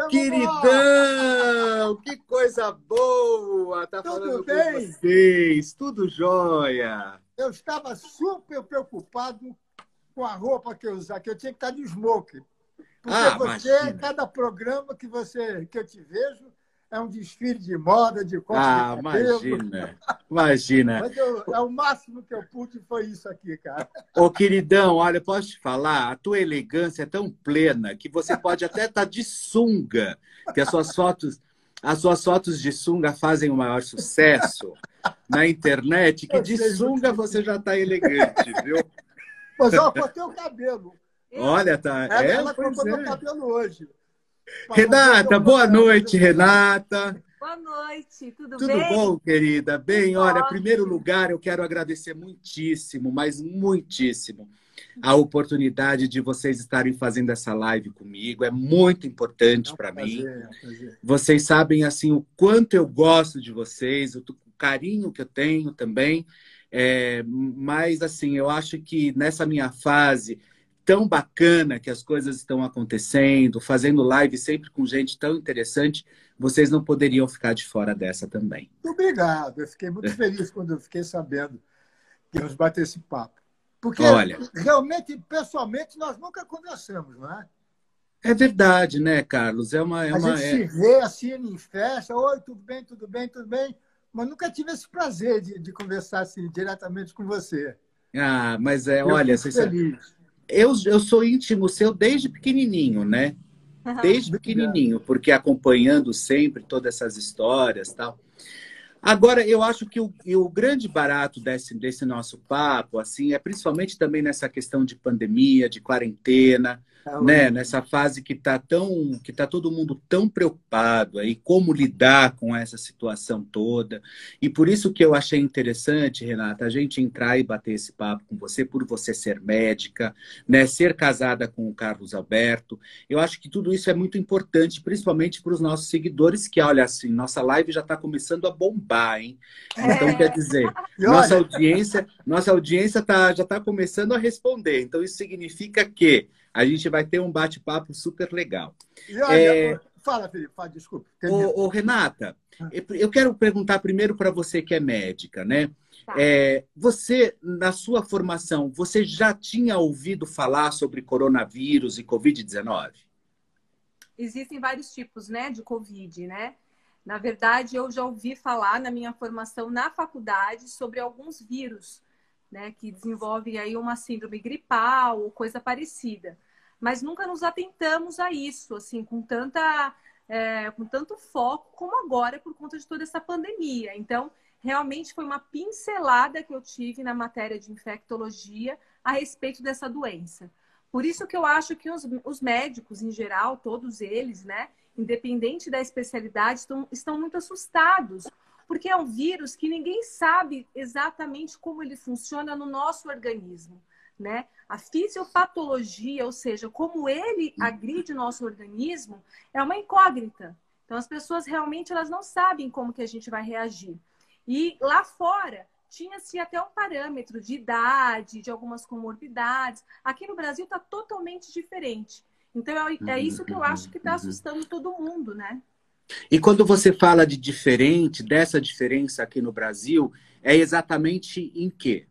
Oi, queridão! Que coisa boa! Tá Tudo falando bem? com vocês. Tudo jóia. Eu estava super preocupado com a roupa que eu usar, que eu tinha que estar de smoke. Porque Ah, você, imagina. cada programa que você que eu te vejo, é um desfile de moda, de corte Ah, de cabelo. imagina. Imagina. Mas eu- é o máximo que eu pude foi isso aqui, cara. Ô, queridão, olha, posso te falar, a tua elegância é tão plena que você pode até estar de sunga, que as suas fotos, as suas fotos de sunga fazem o maior sucesso na internet, que Eu de sunga você já está elegante, viu? Mas ó, eu cortei o cabelo. Olha, tá. Ela, É, ela cortou é. meu cabelo hoje. Renata, boa noite, Renata. Boa noite, tudo, Tudo bem? bom, querida? Bem, olha, em Ótimo. primeiro lugar, eu quero agradecer muitíssimo, mas muitíssimo, a oportunidade de vocês estarem fazendo essa live comigo. É muito importante para mim. Prazer, prazer. Vocês sabem assim o quanto eu gosto de vocês, o carinho que eu tenho também. É, mas assim, eu acho que nessa minha fase tão bacana que as coisas estão acontecendo, fazendo live sempre com gente tão interessante, vocês não poderiam ficar de fora dessa também. Muito obrigado. Eu fiquei muito feliz quando eu fiquei sabendo que íamos bater esse papo. Porque Olha. realmente, pessoalmente, nós nunca conversamos, não é? É verdade, né, Carlos? É uma, é a uma gente é- se vê assim em festa, oi, tudo bem, tudo bem, tudo bem, mas nunca tive esse prazer de, de conversar assim diretamente com você. Ah, mas é, Eu olha, sabem- feliz. Eu, eu sou íntimo seu desde pequenininho, né? Desde Muito pequenininho, porque acompanhando sempre todas essas histórias tal. Agora, eu acho que o, o grande barato desse, desse nosso papo, assim, é principalmente também nessa questão de pandemia, de quarentena, né? Nessa fase que está tão, que tá todo mundo tão preocupado aí, como lidar com essa situação toda. E por isso que eu achei interessante, Renata, a gente entrar e bater esse papo com você, por você ser médica, né? Ser casada com o Carlos Alberto. Eu acho que tudo isso é muito importante, principalmente para os nossos seguidores, que olha assim, nossa live já está começando a bombar, hein? Então É. quer dizer, nossa audiência, nossa audiência tá, já está começando a responder. Então, isso significa que a gente vai ter um bate-papo super legal. e olha é- fala, Felipe, fala, desculpa. Ô, ô, Renata, eu quero perguntar primeiro para você que é médica, né? Tá. É, você, na sua formação, você já tinha ouvido falar sobre coronavírus e Covid-19? Existem vários tipos, né, de Covid, né? Na verdade, eu já ouvi falar na minha formação na faculdade sobre alguns vírus, né, que desenvolvem aí uma síndrome gripal ou coisa parecida. Mas nunca nos atentamos a isso, assim, com tanta, é, com tanto foco como agora por conta de toda essa pandemia. Então, realmente foi uma pincelada que eu tive na matéria de infectologia a respeito dessa doença. Por isso que eu acho que os, os médicos, em geral, todos eles, né, independente da especialidade, estão, estão muito assustados, porque é um vírus que ninguém sabe exatamente como ele funciona no nosso organismo, né? A fisiopatologia, ou seja, como ele agride o nosso organismo, é uma incógnita. Então as pessoas realmente elas não sabem como que a gente vai reagir. E lá fora tinha-se até um parâmetro de idade, de algumas comorbidades. Aqui no Brasil está totalmente diferente. Então é, é isso que eu acho que está assustando todo mundo, né? E quando você fala de diferente, dessa diferença aqui no Brasil, é exatamente em quê?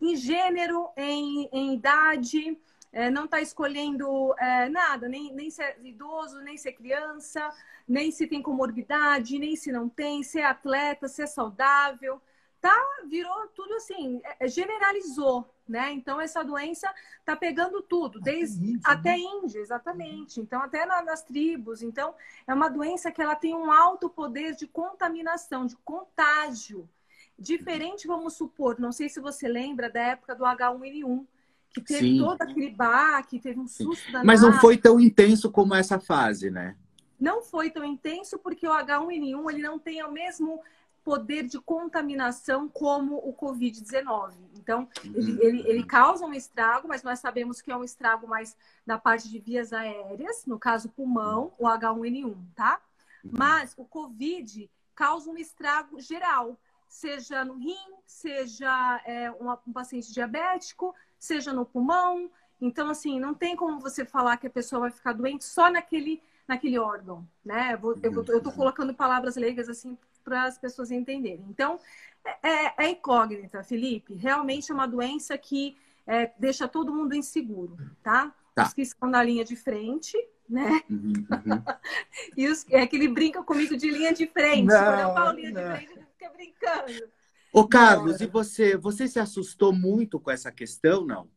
Em gênero, em, em idade, é, não está escolhendo é, nada, nem, nem ser idoso, nem ser criança, nem se tem comorbidade, nem se não tem, se é atleta, se é saudável. Tá, virou tudo assim, é, generalizou, né? Então essa doença tá pegando tudo, desde índio, até né? índio, exatamente. Então até na- nas tribos. Então é uma doença que ela tem um alto poder de contaminação, de contágio. Diferente, vamos supor, não sei se você lembra da época do H1N1, que teve Sim. todo aquele baque, teve um susto danado. Mas não foi tão intenso como essa fase, né? Não foi tão intenso porque o H1N1 ele não tem o mesmo poder de contaminação como o Covid-19. Então, ele, ele, ele causa um estrago, mas nós sabemos que é um estrago mais da parte de vias aéreas, no caso pulmão, o H1N1, tá? Mas o Covid causa um estrago geral, seja no rim, seja é, uma- um paciente diabético, seja no pulmão. Então, assim, não tem como você falar que a pessoa vai ficar doente só naquele, naquele órgão, né? Eu estou colocando palavras leigas assim para as pessoas entenderem. Então, é, é, é, incógnita, Felipe. Realmente é uma doença que é, deixa todo mundo inseguro, tá? tá? Os que estão na linha de frente, né? Uhum, uhum. e os, é que ele brinca comigo de linha de frente. Não, Quando eu falo linha não. de frente, ele fica brincando. Ô, Carlos, não, e você, você se assustou muito com essa questão, não?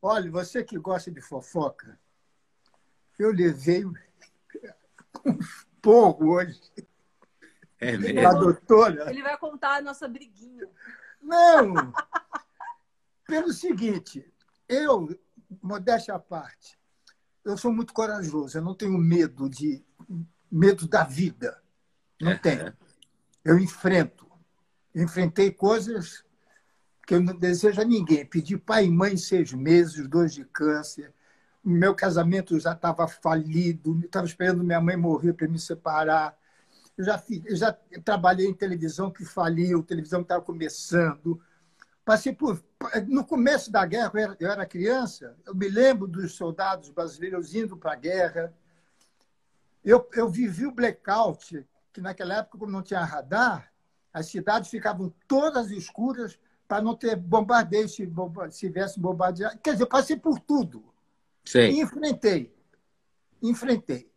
Olha, você que gosta de fofoca, eu levei um porro hoje. É mesmo? A doutora. Ele vai contar a nossa briguinha. Não! Pelo seguinte, eu, modéstia à parte, eu sou muito corajoso, eu não tenho medo de medo da vida. Não é. tenho. Eu enfrento. Enfrentei coisas que eu não desejo a ninguém. Pedi pai e mãe seis meses, dois de câncer. Meu casamento já estava falido, estava esperando minha mãe morrer para me separar. Eu já, fiz, eu já trabalhei em televisão que faliu, televisão que estava começando. Passei por. No começo da guerra, eu era, eu era criança, eu me lembro dos soldados brasileiros indo para a guerra. Eu, eu vivi o blackout, que naquela época, como não tinha radar, as cidades ficavam todas escuras para não ter bombardeio se, bomba, se tivesse bombardeado. Quer dizer, eu passei por tudo. Sim. E enfrentei. Enfrentei.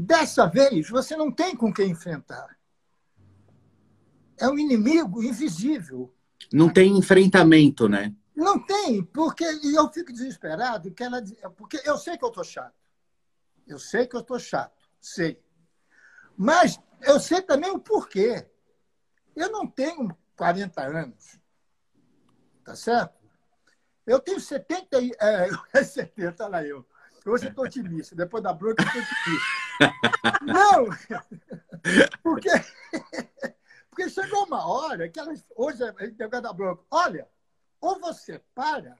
Dessa vez, você não tem com quem enfrentar. É um inimigo invisível. Não tem enfrentamento, né? Não tem, porque eu fico desesperado, que ela, porque eu sei que eu estou chato. Eu sei que eu estou chato, sei. Mas eu sei também o porquê. Eu não tenho 40 anos, tá certo? Eu tenho 70, é, 70, olha lá eu. Hoje estou otimista. Depois da bronca, estou otimista. Não! Porque, porque chegou uma hora que hoje a gente tem da bronca. Olha, ou você para,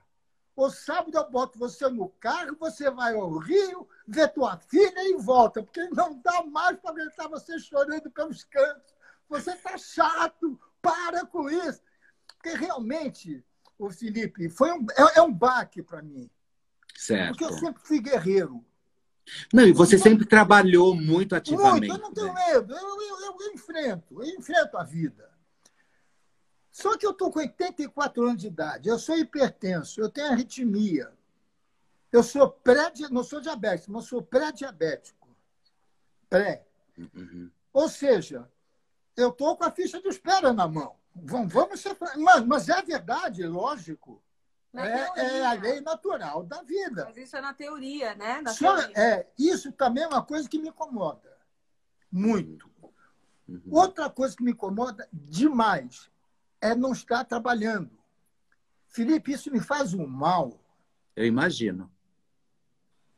ou sábado eu boto você no carro, você vai ao Rio, vê tua filha e volta, porque não dá mais para aguentar você chorando pelos cantos. Você está chato, para com isso. Porque realmente, o Felipe, foi um, é, é um baque para mim. Certo. Porque eu sempre fui guerreiro. Não, e você sempre trabalhou muito ativamente. Muito, eu não tenho né? medo. Eu, eu, eu, eu, enfrento, eu enfrento a vida. Só que eu estou com 84 anos de idade, eu sou hipertenso, eu tenho arritmia. Eu sou pré não sou diabético, mas sou pré-diabético. Pré. Uhum. Ou seja, eu estou com a ficha de espera na mão. Vamos, vamos ser. Mas, mas é verdade, lógico. É, é, a lei natural da vida. Mas isso é na teoria, né? Na Só, teoria. É, isso também é uma coisa que me incomoda. Muito. Uhum. Outra coisa que me incomoda demais é não estar trabalhando. Felipe, isso me faz um mal. Eu imagino.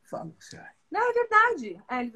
Fala, sério. Não, é verdade. É, ele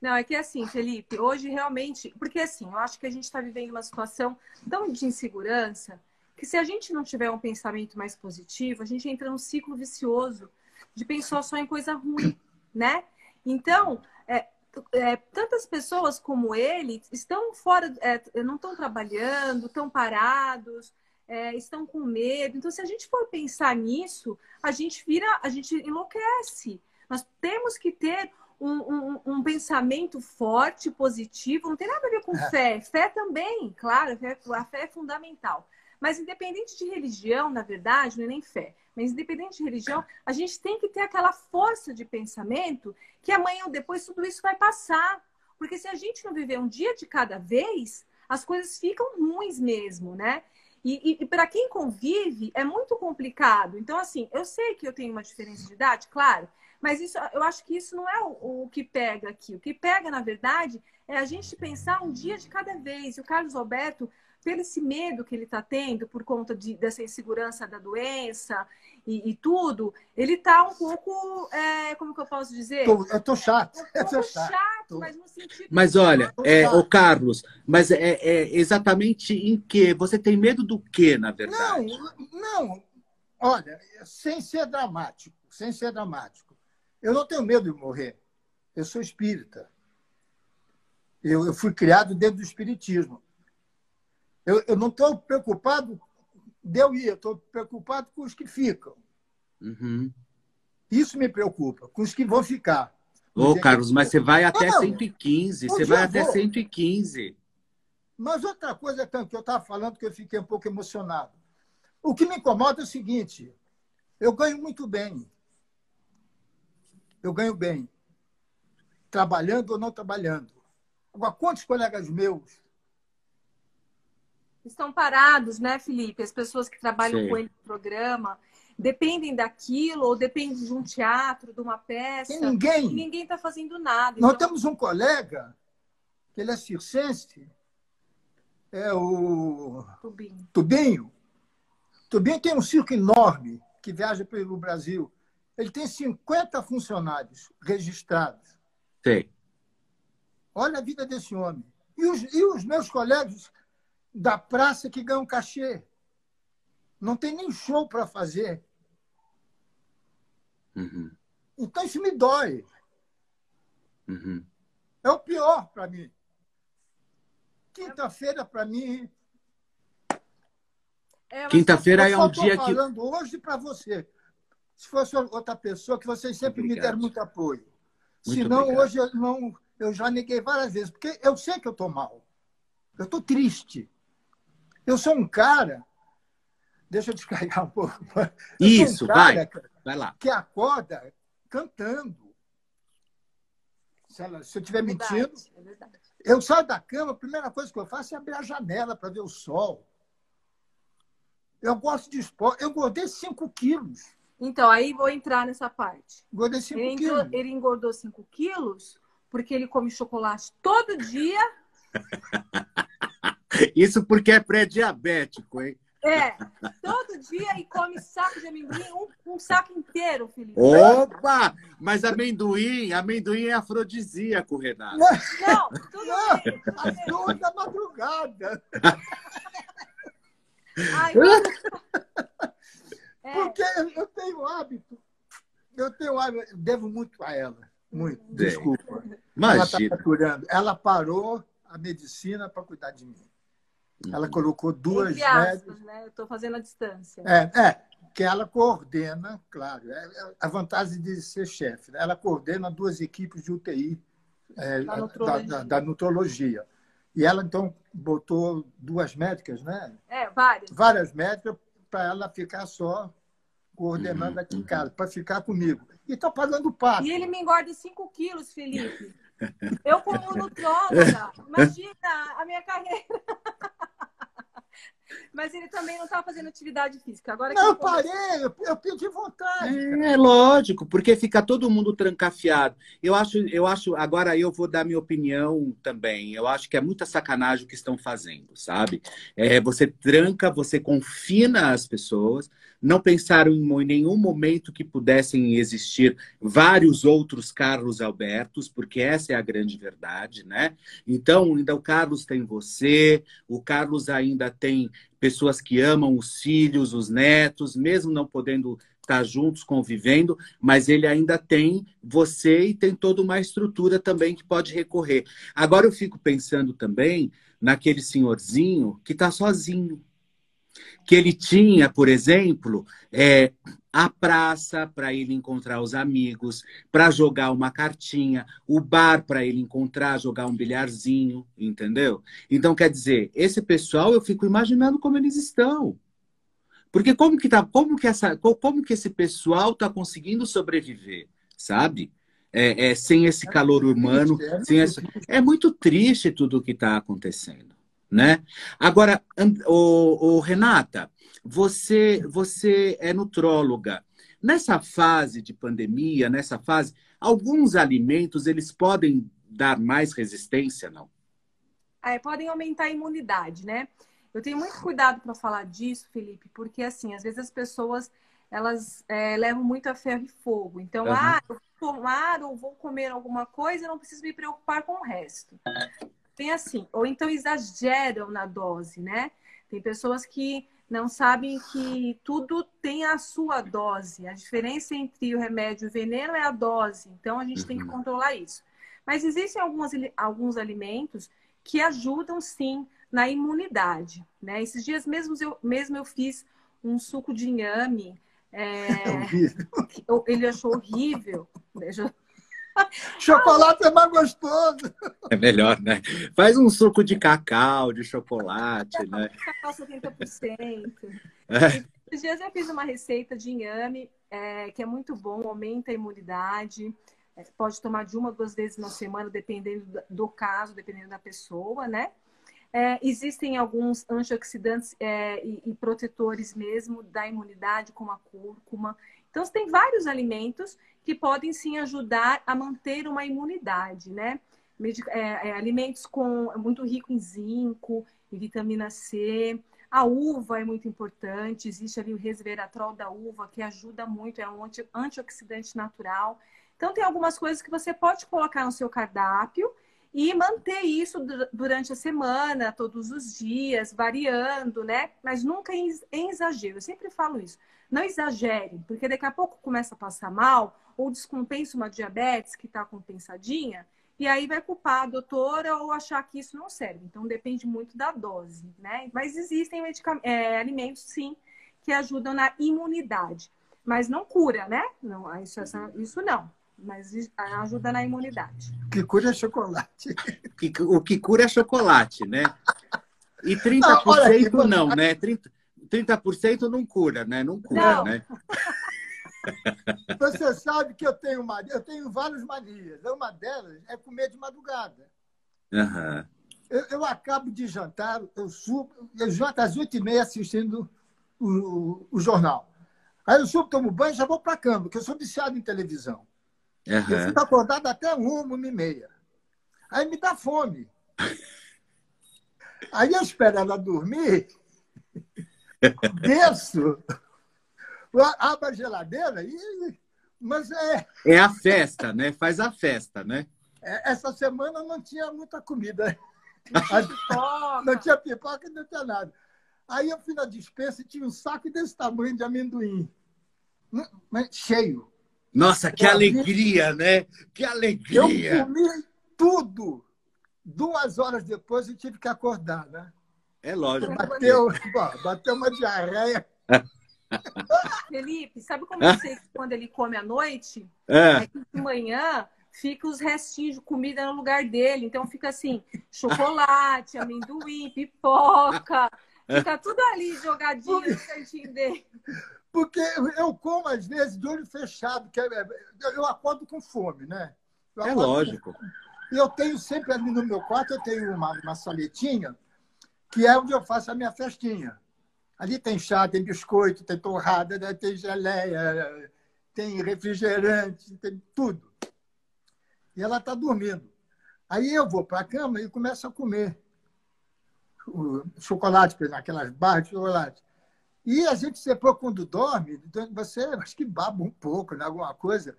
Não, é que assim, Felipe, hoje realmente. Porque assim, eu acho que a gente está vivendo uma situação tão de insegurança que se a gente não tiver um pensamento mais positivo, a gente entra num ciclo vicioso de pensar só em coisa ruim, né? Então, é, é, tantas pessoas como ele estão fora, é, não estão trabalhando, estão parados, é, estão com medo. Então, se a gente for pensar nisso, a gente vira, a gente enlouquece. Nós temos que ter um, um, um, pensamento forte, positivo, não tem nada a ver com é. fé. Fé também, claro, a fé é fundamental. Mas independente de religião, na verdade, não é nem fé, mas independente de religião, a gente tem que ter aquela força de pensamento que amanhã ou depois tudo isso vai passar. Porque se a gente não viver um dia de cada vez, as coisas ficam ruins mesmo, né? E, e, e para quem convive, é muito complicado. Então, assim, eu sei que eu tenho uma diferença de idade, claro, mas isso, eu acho que isso não é o, o que pega aqui. O que pega, na verdade, é a gente pensar um dia de cada vez. E o Carlos Alberto pelo esse medo que ele está tendo por conta de, dessa insegurança da doença e, e tudo, ele está um pouco, é, como que eu posso dizer? Tô, eu tô chato. Um pouco chato, chato mas no sentido. Mas olha, é, o Carlos, mas é, é, exatamente em que? Você tem medo do que, na verdade? Não, não. Olha, sem ser dramático, sem ser dramático. Eu não tenho medo de morrer. Eu sou espírita. Eu, eu fui criado dentro do espiritismo. Eu, eu não estou preocupado de eu ir, estou preocupado com os que ficam. Uhum. Isso me preocupa, com os que vão ficar. Ô, Carlos, mas você vai até não, 115. Você vai até 115. Mas outra coisa que eu estava falando que eu fiquei um pouco emocionado. O que me incomoda é o seguinte: eu ganho muito bem. Eu ganho bem. Trabalhando ou não trabalhando. Agora, quantos colegas meus estão parados, né, Felipe? As pessoas que trabalham Sim. com ele no programa dependem daquilo ou dependem de um teatro, de uma peça. Tem ninguém. E ninguém está fazendo nada. Nós então... temos um colega, que ele é circense, é o Tubinho. Tubinho. Tubinho tem um circo enorme que viaja pelo Brasil. Ele tem 50 funcionários registrados. Sim. Olha a vida desse homem. E os, e os meus colegas da praça que ganham cachê. Não tem nem show para fazer. Uhum. Então isso me dói. Uhum. É o pior para mim. Quinta-feira, para mim. É, Quinta-feira é um dia que. Eu falando hoje para você. Se fosse outra pessoa, que vocês sempre Obrigado. me deram muito apoio. Muito Senão, obrigado. hoje eu, não, eu já neguei várias vezes, porque eu sei que eu estou mal. Eu estou triste. Eu sou um cara. Deixa eu descarregar um pouco. Eu Isso, um vai. Vai lá. Que acorda cantando. Se, ela, se eu estiver é mentindo. É verdade. Eu saio da cama, a primeira coisa que eu faço é abrir a janela para ver o sol. Eu gosto de esporte. Eu engordei 5 quilos. Então, aí vou entrar nessa parte. Engordei 5 quilos. Ele engordou 5 quilos porque ele come chocolate todo dia. Isso porque é pré-diabético, hein? É, todo dia e come saco de amendoim, um, um, saco inteiro, Felipe. Opa! Mas amendoim, amendoim é afrodisíaco, Renato. Não, tudo não, bem. Às duas da madrugada. Ai, é. Porque eu tenho hábito, eu tenho hábito, devo muito a ela. Muito, desculpa. Imagina. Ela, tá curando. ela parou a medicina para cuidar de mim. Ela uhum. colocou duas Entre aspas, né? Eu estou fazendo a distância. É, é, que ela coordena, claro, é, é a vantagem de ser chefe. Né? Ela coordena duas equipes de UTI é, da, nutrologia. Da, da, da, nutrologia. E ela, então, botou duas médicas, né? É, várias. Várias médicas para ela ficar só coordenando uhum, aqui em casa, para ficar comigo. E está pagando passo. E ele me engorda 5 quilos, Felipe. Eu como nutróloga, imagina a minha carreira. Mas ele também não estava fazendo atividade física. Agora não, eu parei, eu, eu pedi vontade. É, é, lógico, porque fica todo mundo trancafiado. Eu acho, eu acho, agora eu vou dar minha opinião também. Eu acho que é muita sacanagem o que estão fazendo, sabe? É, você tranca, você confina as pessoas, não pensaram em nenhum momento que pudessem existir vários outros Carlos Albertos, porque essa é a grande verdade, né? Então, ainda o Carlos tem você, o Carlos ainda tem pessoas que amam os filhos, os netos, mesmo não podendo estar juntos, convivendo, mas ele ainda tem você e tem toda uma estrutura também que pode recorrer. Agora eu fico pensando também naquele senhorzinho que está sozinho que ele tinha, por exemplo, é, a praça para ele encontrar os amigos, para jogar uma cartinha, o bar para ele encontrar, jogar um bilharzinho, entendeu? Então, quer dizer, esse pessoal eu fico imaginando como eles estão. Porque como que tá, como que essa, como que esse pessoal está conseguindo sobreviver, sabe? É, é, sem esse calor humano, sem esse... é muito triste tudo o que está acontecendo né? Agora, o, o, Renata, você, você é nutróloga. Nessa fase de pandemia, nessa fase, alguns alimentos eles podem dar mais resistência, não? É, podem aumentar a imunidade, né? Eu tenho muito cuidado para falar disso, Felipe, porque assim, às vezes as pessoas elas é, levam muito a ferro e fogo. Então, uhum. ah, eu vou tomar ou vou comer alguma coisa, eu não preciso me preocupar com o resto tem assim, ou então exageram na dose, né? Tem pessoas que não sabem que tudo tem a sua dose. A diferença entre o remédio e o veneno é a dose. Então a gente uhum. tem que uhum. controlar isso. Mas existem alguns, alguns alimentos que ajudam sim na imunidade. Né? Esses dias mesmo eu, mesmo eu fiz um suco de inhame. É... ele achou horrível. Chocolate é mais gostoso. É melhor, né? Faz um suco de cacau, de chocolate, né? Cacau 70%. É. Esses dias eu fiz uma receita de inhame, é, que é muito bom, aumenta a imunidade. É, pode tomar de uma, duas vezes na semana, dependendo do caso, dependendo da pessoa, né? É, existem alguns antioxidantes é, e, e, protetores mesmo da imunidade, como a cúrcuma. Então, tem vários alimentos que podem sim ajudar a manter uma imunidade, né? É, é, alimentos com muito rico em zinco, em vitamina C. A uva é muito importante, existe ali o resveratrol da uva, que ajuda muito, é um antioxidante natural. Então, tem algumas coisas que você pode colocar no seu cardápio e manter isso durante a semana, todos os dias, variando, né? Mas nunca em exagero. Eu sempre falo isso. Não exagere, porque daqui a pouco começa a passar mal ou descompensa uma diabetes que está compensadinha e aí vai culpar a doutora ou achar que isso não serve. Então depende muito da dose, né? Mas existem é, alimentos, sim, que ajudam na imunidade. Mas não cura, né? Não, isso, isso não mas ajuda na imunidade. O que cura é chocolate. O que cura é chocolate, né? E 30% não, não, né? 30%, 30% não cura, né? Não cura, não. né? Você sabe que eu tenho uma, eu tenho várias manias. Uma delas é comer de madrugada. Uhum. Eu, eu, acabo de jantar, eu subo, eu janto às 8h30 assistindo o, o, o, jornal. Aí eu subo, tomo banho e já vou para a cama, porque eu sou viciado em televisão. Uhum. Eu fico acordado até uma, uma e meia. Aí me dá fome. Aí eu espero ela dormir, desço, abro a geladeira e. Mas é. É a festa, né? Faz a festa, né? É, essa semana não tinha muita comida. não tinha pipoca, não tinha nada. Aí eu fui na dispensa e tinha um saco desse tamanho de amendoim. Hum, cheio. Nossa, que alegria, né? Que alegria! Eu comi tudo. Duas horas depois eu tive que acordar, né? É lógico. Bateu, bateu uma diarreia. Felipe, sabe como eu sei que quando ele come à noite? É. é que de manhã fica os restinhos de comida no lugar dele. Então fica assim, chocolate, amendoim, pipoca. Fica tudo ali jogadinho no cantinho dele. Porque eu como, às vezes, de olho fechado, que é, é, eu acordo com fome, né? É lógico. E eu tenho sempre ali no meu quarto, eu tenho uma, uma saletinha, que é onde eu faço a minha festinha. Ali tem chá, tem biscoito, tem torrada, né? tem geleia, tem refrigerante, tem tudo. E ela está dormindo. Aí eu vou para a cama e começo a comer o chocolate, aquelas barras de chocolate. E a gente depois, quando dorme, você acho que baba um pouco, né, alguma coisa.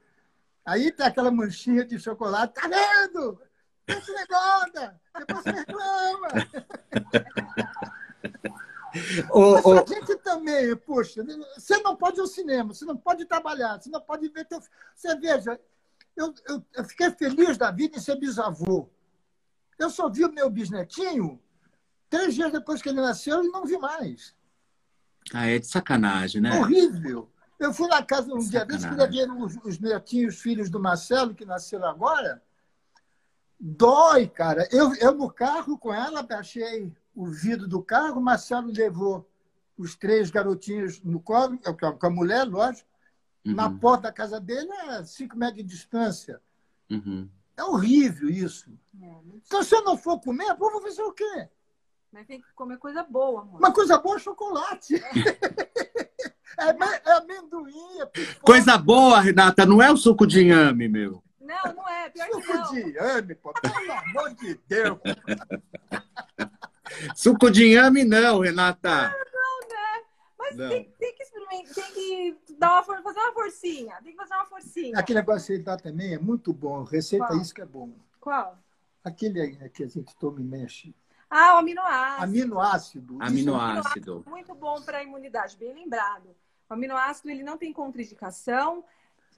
Aí tem aquela manchinha de chocolate, tá vendo? Isso não engorda, depois você reclama. Mas a gente também, poxa, você não pode ir ao cinema, você não pode trabalhar, você não pode ver teu... Você veja, eu, eu, eu fiquei feliz da vida em ser bisavô. Eu só vi o meu bisnetinho três dias depois que ele nasceu e não vi mais. Ah, é de sacanagem, né? Horrível. Eu fui na casa um dia desses que ver os, os netinhos, filhos do Marcelo, que nasceram agora. Dói, cara. Eu, eu no carro com ela, baixei o vidro do carro, o Marcelo levou os três garotinhos no colo, com a mulher, lógico, uhum. na porta da casa dele, a cinco metros de distância. Uhum. É horrível isso. É, então, se eu não for comer, eu vou fazer o quê? Mas tem que comer coisa boa, amor. Uma coisa boa é chocolate. É, é, é amendoim, é Coisa boa, Renata, não é o suco de inhame, meu. Não, não é. Pior suco que não. de inhame, pô, pelo amor de Deus. suco de inhame não, Renata. Não, não né? Mas não. Tem, tem, que experimentar, tem que dar uma, fazer uma forcinha. Tem que fazer uma forcinha. Aquele negócio que ele dá também é muito bom. Receita Qual? isso que é bom. Qual? Aquele aí que a gente toma e mexe. Ah, o aminoácido. Aminoácido. Aminoácido. Muito bom para a imunidade, bem lembrado. O aminoácido ele não tem contraindicação,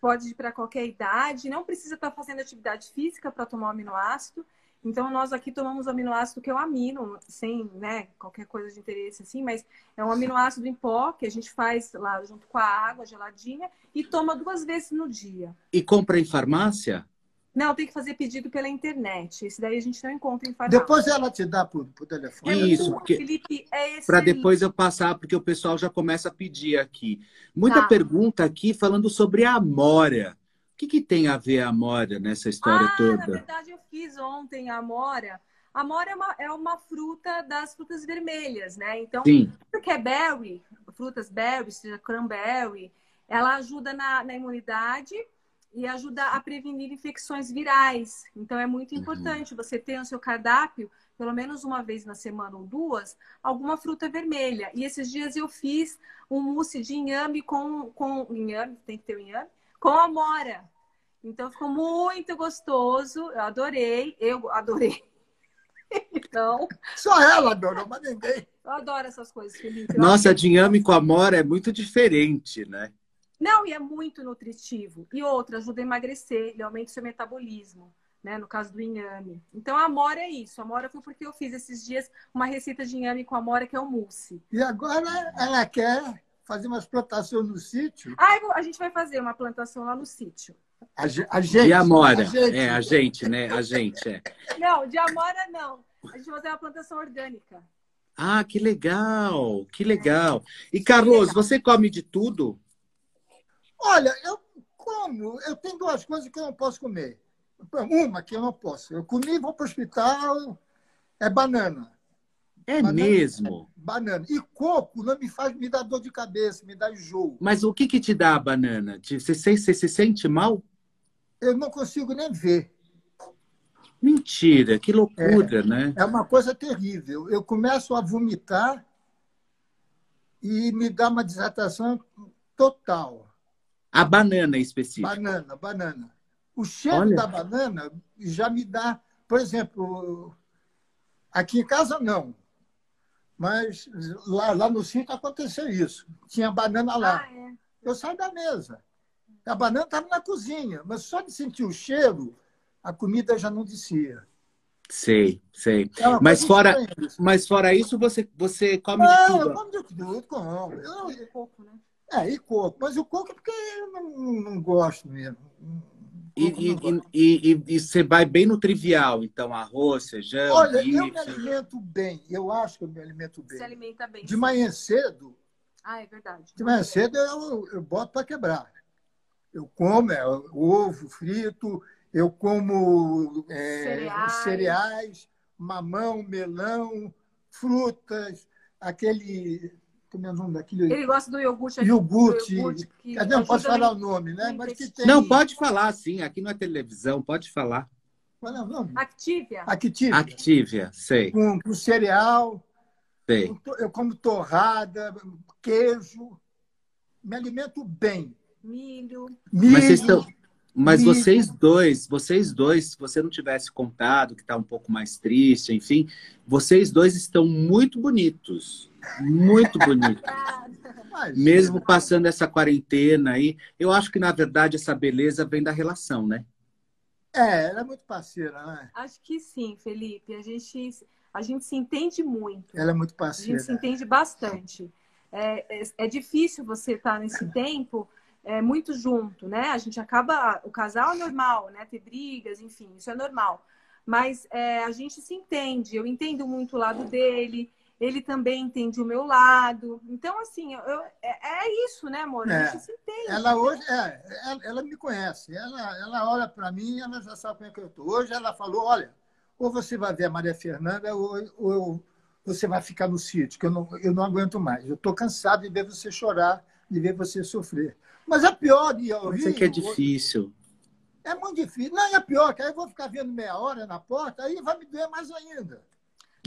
pode ir para qualquer idade, não precisa estar tá fazendo atividade física para tomar o aminoácido. Então, nós aqui tomamos aminoácido que é o amino, sem né, qualquer coisa de interesse assim, mas é um aminoácido em pó que a gente faz lá junto com a água geladinha e toma duas vezes no dia. E compra em farmácia? Não, tem que fazer pedido pela internet. Esse daí a gente não encontra em farmácia. Depois ela te dá por, por telefone. É Isso, porque Felipe, é para depois eu passar, porque o pessoal já começa a pedir aqui. Muita Tá. pergunta aqui falando sobre a Amora. O que, que tem a ver a Amora nessa história ah, na toda? verdade eu fiz ontem a amora. A amora é uma, é uma fruta das frutas vermelhas, né? Então, Sim, porque é berry, frutas berry, seja cranberry, ela ajuda na, na imunidade e ajuda a prevenir infecções virais. Então é muito Uhum. importante você ter no seu cardápio, pelo menos uma vez na semana ou duas, alguma fruta vermelha. E esses dias eu fiz um mousse de inhame com, com inhame, tem que ter o inhame, com amora. Então ficou muito gostoso, eu adorei, eu adorei. Então, Só ela adorou, mas ninguém. eu adoro essas coisas, Felipe. Eu nossa, a de inhame com Amora é muito diferente, né? Não, e é muito nutritivo. E outra, ajuda a emagrecer, ele aumenta o seu metabolismo, né? No caso do inhame. Então, a amora é isso. A amora foi porque eu fiz esses dias uma receita de inhame com amora, que é o mousse. E agora ela quer fazer umas plantações no sítio. Ah, vou- a gente vai fazer uma plantação lá no sítio. A, a gente. E a Amora. a gente. É, a gente, né? A gente, é. Não, de amora não. A gente vai fazer uma plantação orgânica. Ah, que legal, que legal. E Carlos, você come de tudo? Olha, eu como, eu tenho duas coisas que eu não posso comer. Uma que eu não posso. Eu comi, vou para o hospital, é banana. É Banana- mesmo? Banana. E coco não me faz, me dá dor de cabeça, me dá enjoo. Mas o que que te dá a banana? Você, se- você se sente mal? Eu não consigo nem ver. Mentira, que loucura, né? É uma coisa terrível. Eu começo a vomitar e me dá uma desidratação total. A banana em específico. Banana, banana. O cheiro Olha. da banana já me dá, por exemplo, aqui em casa não, mas lá, lá no sítio aconteceu isso. Tinha banana lá. Ah, é. Eu saio da mesa. A banana estava na cozinha, mas só de sentir o cheiro, a comida já não descia. Sei, sei. É Mas fora-. Mas fora isso, você, você come de Não, eu tudo. como de tudo, como. Eu, De coco, né? é, e coco. Mas o coco é porque eu não, não gosto mesmo. E, e, e, você vai bem no trivial, então, arroz, feijão, Olha, eu me bife. alimento bem. Eu acho que eu me alimento Se bem. alimenta bem. De manhã cedo, Ah, é verdade. de manhã cedo eu, eu boto para quebrar. Eu como é, ovo frito, eu como é, Cereais. cereais, mamão, melão, frutas, aquele. Como é o nome daquele? Ele gosta do iogurte. Iogurte. do iogurte que Cadê? Não posso falar o nome, né? Mas que tem. Não, pode falar, sim. Aqui não é televisão, pode falar. Qual é o nome? Activia. Activia. Activia, sei, Com, com cereal, sei. eu como torrada, queijo. Me alimento bem. Milho. Milho. Mas vocês estão. Mas vocês dois, vocês dois, se você não tivesse contado, que está um pouco mais triste, enfim, vocês dois estão muito bonitos. Muito bonitos. Mas, Mesmo passando essa quarentena aí, eu acho que, na verdade, essa beleza vem da relação, né? É, ela é muito parceira, né? Acho que sim, Felipe. A gente, a gente se entende muito. Ela é muito A gente se parceira. entende bastante. É, é, é difícil você estar nesse tempo é, muito junto, né? A gente acaba. O casal é normal, né? Ter brigas, enfim, isso é normal. Mas é, a gente se entende. Eu entendo muito o lado dele. Ele também entende o meu lado. Então, assim, eu, é, é isso, né, amor? A É. gente se entende. Ela hoje, é, ela, ela me conhece. Ela, ela olha para mim, ela já sabe como é que eu estou. Hoje ela falou, olha, ou você vai ver a Maria Fernanda ou, ou você vai ficar no sítio, que eu não, eu não aguento mais. Eu estou cansado de ver você chorar, de ver você sofrer. Mas é pior de eu Eu sei que é rir, difícil. É muito difícil. Não, é pior, que aí eu vou ficar vendo meia hora na porta, aí vai me doer mais ainda.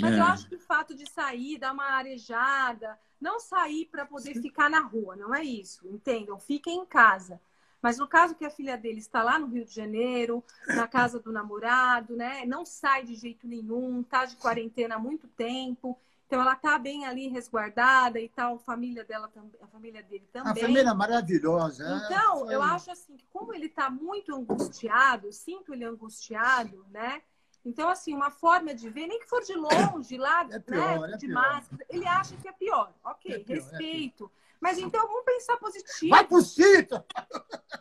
Mas É. eu acho que o fato de sair, dar uma arejada, não sair para poder ficar na rua, não é isso. Entendam? Fiquem em casa. Mas no caso que a filha dele está lá no Rio de Janeiro, na casa do namorado, né? Não sai de jeito nenhum, tá de quarentena há muito tempo. Então ela tá bem ali resguardada e tal, a família dela também, a família dele também. A família é maravilhosa. é, Então, foi- eu acho assim que como ele está muito angustiado, sinto ele angustiado, né? Então, assim, uma forma de ver, nem que for de longe, lá, É pior, né, é de pior. máscara, ele acha que é pior. Ok, É pior, é respeito. Mas então vamos pensar positivo. Vai pro sítio!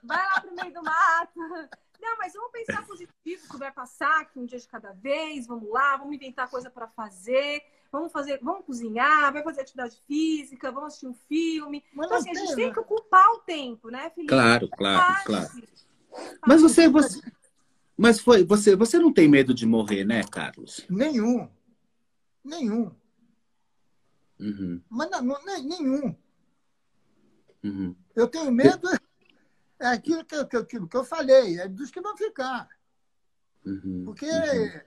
Vai lá pro meio do mato. Não, mas vamos pensar positivo, que vai passar, que um dia de cada vez, vamos lá, vamos inventar coisa para fazer, vamos fazer, vamos cozinhar, vai fazer atividade física, vamos assistir um filme. Mas então, assim, a gente tem que ocupar o tempo, né, Felipe? Claro, claro, claro. Mas você, você, mas foi, você, você não tem medo de morrer, né, Carlos? Nenhum. Nenhum. Uhum. Mas não, não, nenhum. Uhum. Eu tenho medo, é aquilo que, que, aquilo que eu falei, é dos que vão ficar. Uhum. Porque uhum.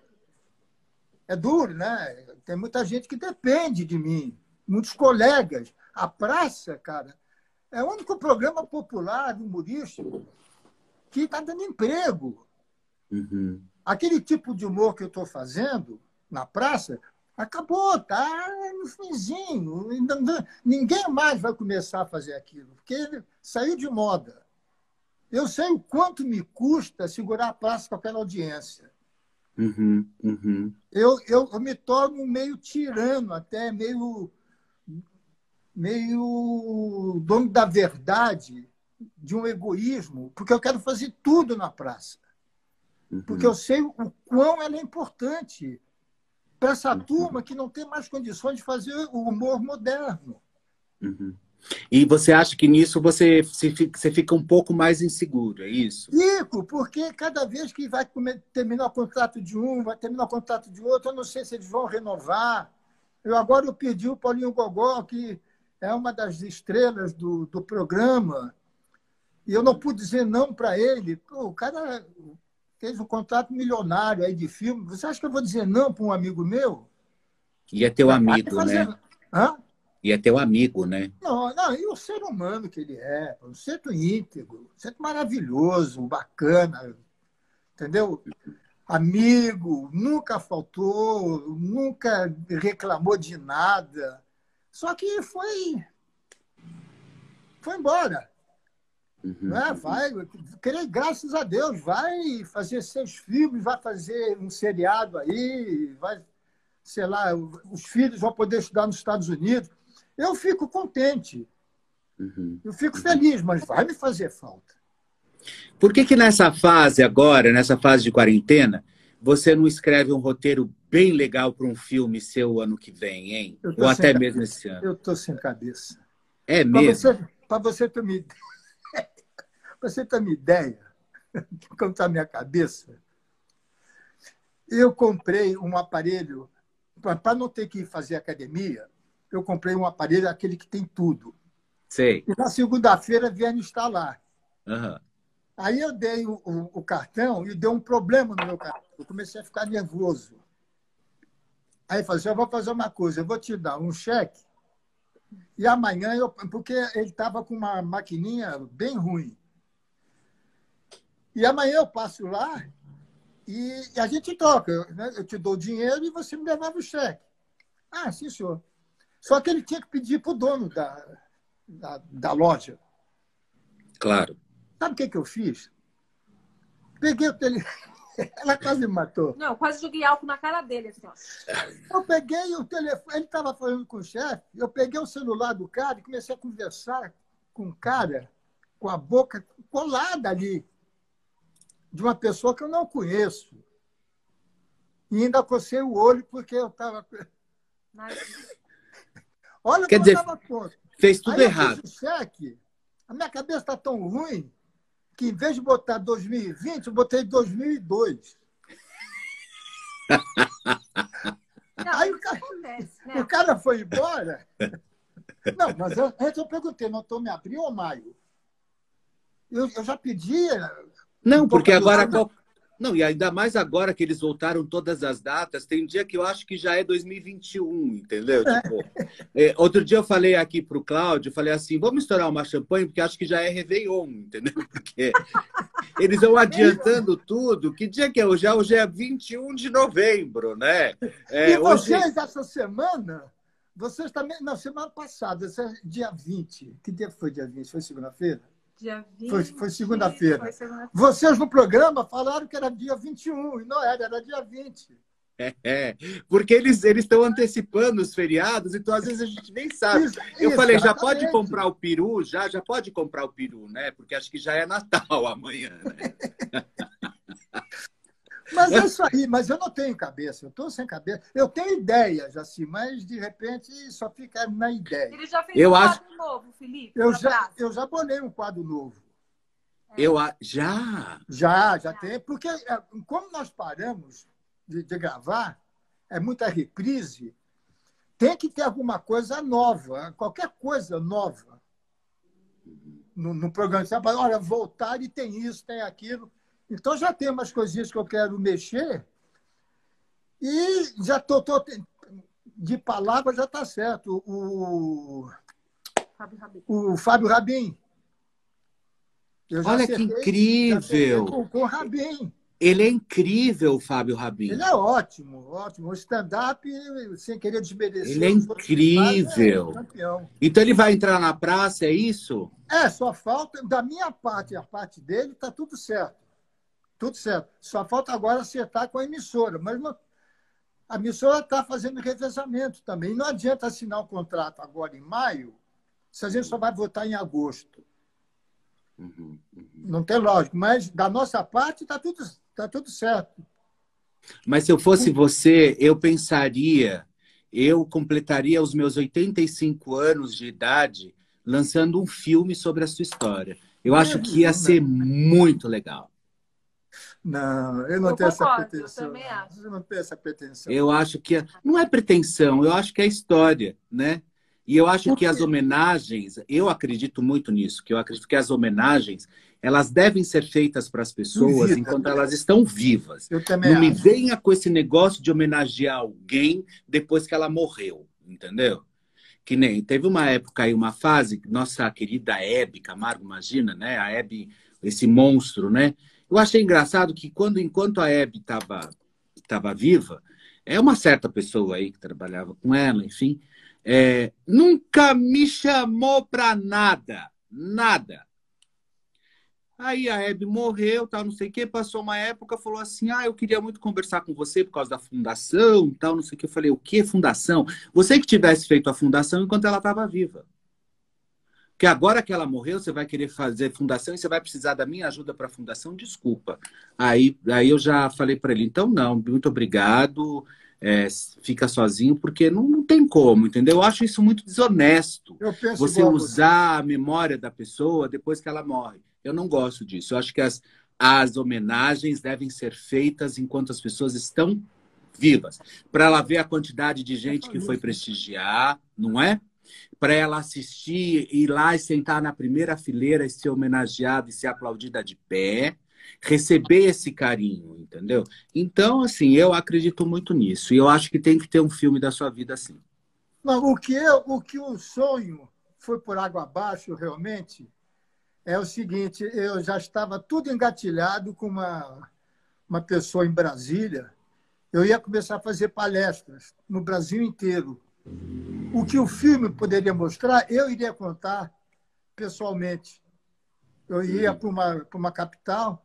é duro, né? Tem muita gente que depende de mim, muitos colegas. A praça, cara, é o único programa popular humorístico que está dando emprego. Uhum. Aquele tipo de humor que eu estou fazendo na praça acabou, tá no finzinho. Ninguém mais vai começar a fazer aquilo, porque saiu de moda. Eu sei o quanto me custa segurar a praça com aquela audiência. Uhum, uhum. Eu, eu, eu, me torno meio tirano, até meio, meio dono da verdade, de um egoísmo, porque eu quero fazer tudo na praça. Uhum. Porque eu sei o quão ela é importante para essa uhum. turma que não tem mais condições de fazer o humor moderno. Uhum. E você acha que nisso você, você fica um pouco mais inseguro, é isso? Fico, porque cada vez que vai terminar o contrato de um, vai terminar o contrato de outro, eu não sei se eles vão renovar. Eu agora eu pedi o Paulinho Gogó, que é uma das estrelas do, do programa, e eu não pude dizer não para ele. Pô, o cara fez um contrato milionário aí de filme. Você acha que eu vou dizer não para um amigo meu? E é teu amigo, né? Hã? E é teu amigo, né? Não, não, e o ser humano que ele é, um ser íntegro, um ser maravilhoso, bacana, entendeu? Amigo, nunca faltou, nunca reclamou de nada. Só que foi. Foi embora. Uhum. Né? Vai, querer, graças a Deus, vai fazer seus filmes, vai fazer um seriado aí, vai, sei lá, os filhos vão poder estudar nos Estados Unidos. Eu fico contente. Uhum. Eu fico feliz, mas vai me fazer falta. Por que, que nessa fase agora, nessa fase de quarentena, você não escreve um roteiro bem legal para um filme seu ano que vem, hein? Ou até cabeça. mesmo esse ano? Eu estou sem cabeça. É mesmo? Para você, você ter uma ideia, você ter uma ideia de como está a minha cabeça, eu comprei um aparelho, para não ter que fazer academia, eu comprei um aparelho, aquele que tem tudo. Sei. E na segunda-feira vieram instalar. Uhum. Aí eu dei o, o, o, cartão e deu um problema no meu cartão. Eu comecei a ficar nervoso. Aí eu falei assim, eu vou fazer uma coisa, eu vou te dar um cheque e amanhã eu... Porque ele estava com uma maquininha bem ruim. E amanhã eu passo lá e, e a gente troca. Né? Eu te dou o dinheiro e você me levava o cheque. Ah, sim, senhor. Só que ele tinha que pedir para o dono da, da, da, loja. Claro. Sabe o que, que eu fiz? Peguei o telefone. Ela quase me matou. Não, quase joguei álcool na cara dele. Assim, ó. Eu peguei o telefone, ele estava falando com o chefe, eu peguei o celular do cara e comecei a conversar com o cara com a boca colada ali, de uma pessoa que eu não conheço. E ainda cocei o olho porque eu estava. Olha Quer dizer, fez tudo Aí errado. Cheque, a minha cabeça está tão ruim que, em vez de botar 2020, eu botei 2002. Não, Aí o cara, acontece, né? o cara foi embora. Não, mas eu, antes eu perguntei, não estou me abril ou maio? Eu, eu já pedia. Não, um porque agora. qual- Não, e ainda mais agora que eles voltaram todas as datas, tem dia que eu acho que já é 2021, entendeu? Tipo, é, outro dia eu falei aqui pro Cláudio, eu falei assim, vamos estourar uma champanhe, porque acho que já é Réveillon, entendeu? Porque eles vão adiantando tudo. Que dia que é hoje? Hoje é 21 de novembro, né? É, e hoje... vocês, essa semana, vocês também. Na semana passada, esse é dia 20. Que dia foi dia 20? Foi segunda-feira? Dia 20, Foi- foi segunda-feira. segunda-feira. Vocês no programa falaram que era dia 21, e não era, era dia 20. É, porque eles eles estão antecipando os feriados, então às vezes a gente nem sabe. Isso- Eu falei, já pode exatamente. comprar o peru, já, já pode comprar o peru, né? Porque acho que já é Natal amanhã, né? Mas é isso aí, mas eu não tenho cabeça, eu estou sem cabeça. Eu tenho ideias, assim, mas de repente só fica na ideia. Ele já fez Eu um acho- quadro novo, Felipe. Eu já, eu já bolei um quadro novo. Eu a- já. Já, já tem. Porque é, como nós paramos de, de gravar, é muita reprise, tem que ter alguma coisa nova, qualquer coisa nova no, no programa. Você fala, olha, voltar e tem isso, tem aquilo. Então já tem umas coisinhas que eu quero mexer e já estou. de palavra já está certo. O, Fábio Rabin. o Fábio Rabin. Eu já Olha que acertei- já incrível. Com, com o Rabin. Ele é incrível, o Fábio Rabin. Ele é ótimo, ótimo. O stand-up, sem querer desmerecer. Ele é outros incrível. que fazem, é. Então ele vai entrar na praça, é isso? É, só falta, da minha parte e a parte dele, está tudo certo. Tudo certo. Só falta agora acertar com a emissora. Mas não- a emissora está fazendo revezamento também. Não adianta assinar o contrato agora em maio, se a gente só vai votar em agosto. Uhum, uhum. Não tem lógico. Mas da nossa parte está tudo, tá tudo certo. Mas se eu fosse você, eu pensaria, eu completaria os meus 85 anos de idade lançando um filme sobre a sua história. Eu acho que ia ser muito legal. Não, eu não Eu tenho concordo, essa eu pretensão. também não. acho. Eu não tenho essa pretensão. Eu acho que não é pretensão, eu acho que é história, né? E eu acho que as homenagens, eu acredito muito nisso, que eu acredito que as homenagens, elas devem ser feitas para as pessoas vida, enquanto né? elas estão vivas. Eu também Não me acho. venha com esse negócio de homenagear alguém depois que ela morreu, entendeu? Que nem teve uma época aí, uma fase, nossa querida Hebe Camargo, imagina, né? A Hebe, esse monstro, né? Eu achei engraçado que quando, enquanto a Hebe estava tava viva, é uma certa pessoa aí que trabalhava com ela, enfim, é, nunca me chamou para nada, nada. Aí a Hebe morreu, tal, não sei o quê, passou uma época, falou assim: "Ah, eu queria muito conversar com você por causa da fundação, tal, não sei o quê". Eu falei: "O que fundação? Você que tivesse feito a fundação enquanto ela estava viva". Porque agora que ela morreu, você vai querer fazer fundação e você vai precisar da minha ajuda para a fundação? Desculpa. Aí, aí eu já falei para ele: "Então não, muito obrigado. é, fica sozinho, porque não, não tem como, entendeu? Eu acho isso muito desonesto Eu penso você igual usar a memória da pessoa depois que ela morre. Eu não gosto disso. Eu acho que as, as homenagens devem ser feitas enquanto as pessoas estão vivas. Para ela ver a quantidade de gente que foi prestigiar, não é? Para ela assistir, ir lá e sentar na primeira fileira e ser homenageada e ser aplaudida de pé, receber esse carinho, entendeu? Então, assim, eu acredito muito nisso. E eu acho que tem que ter um filme da sua vida assim. Não, o que eu, o que o sonho foi por água abaixo realmente é o seguinte: eu já estava tudo engatilhado com uma, uma pessoa em Brasília. Eu ia começar a fazer palestras no Brasil inteiro. O que o filme poderia mostrar, eu iria contar pessoalmente. Eu ia para uma, uma capital,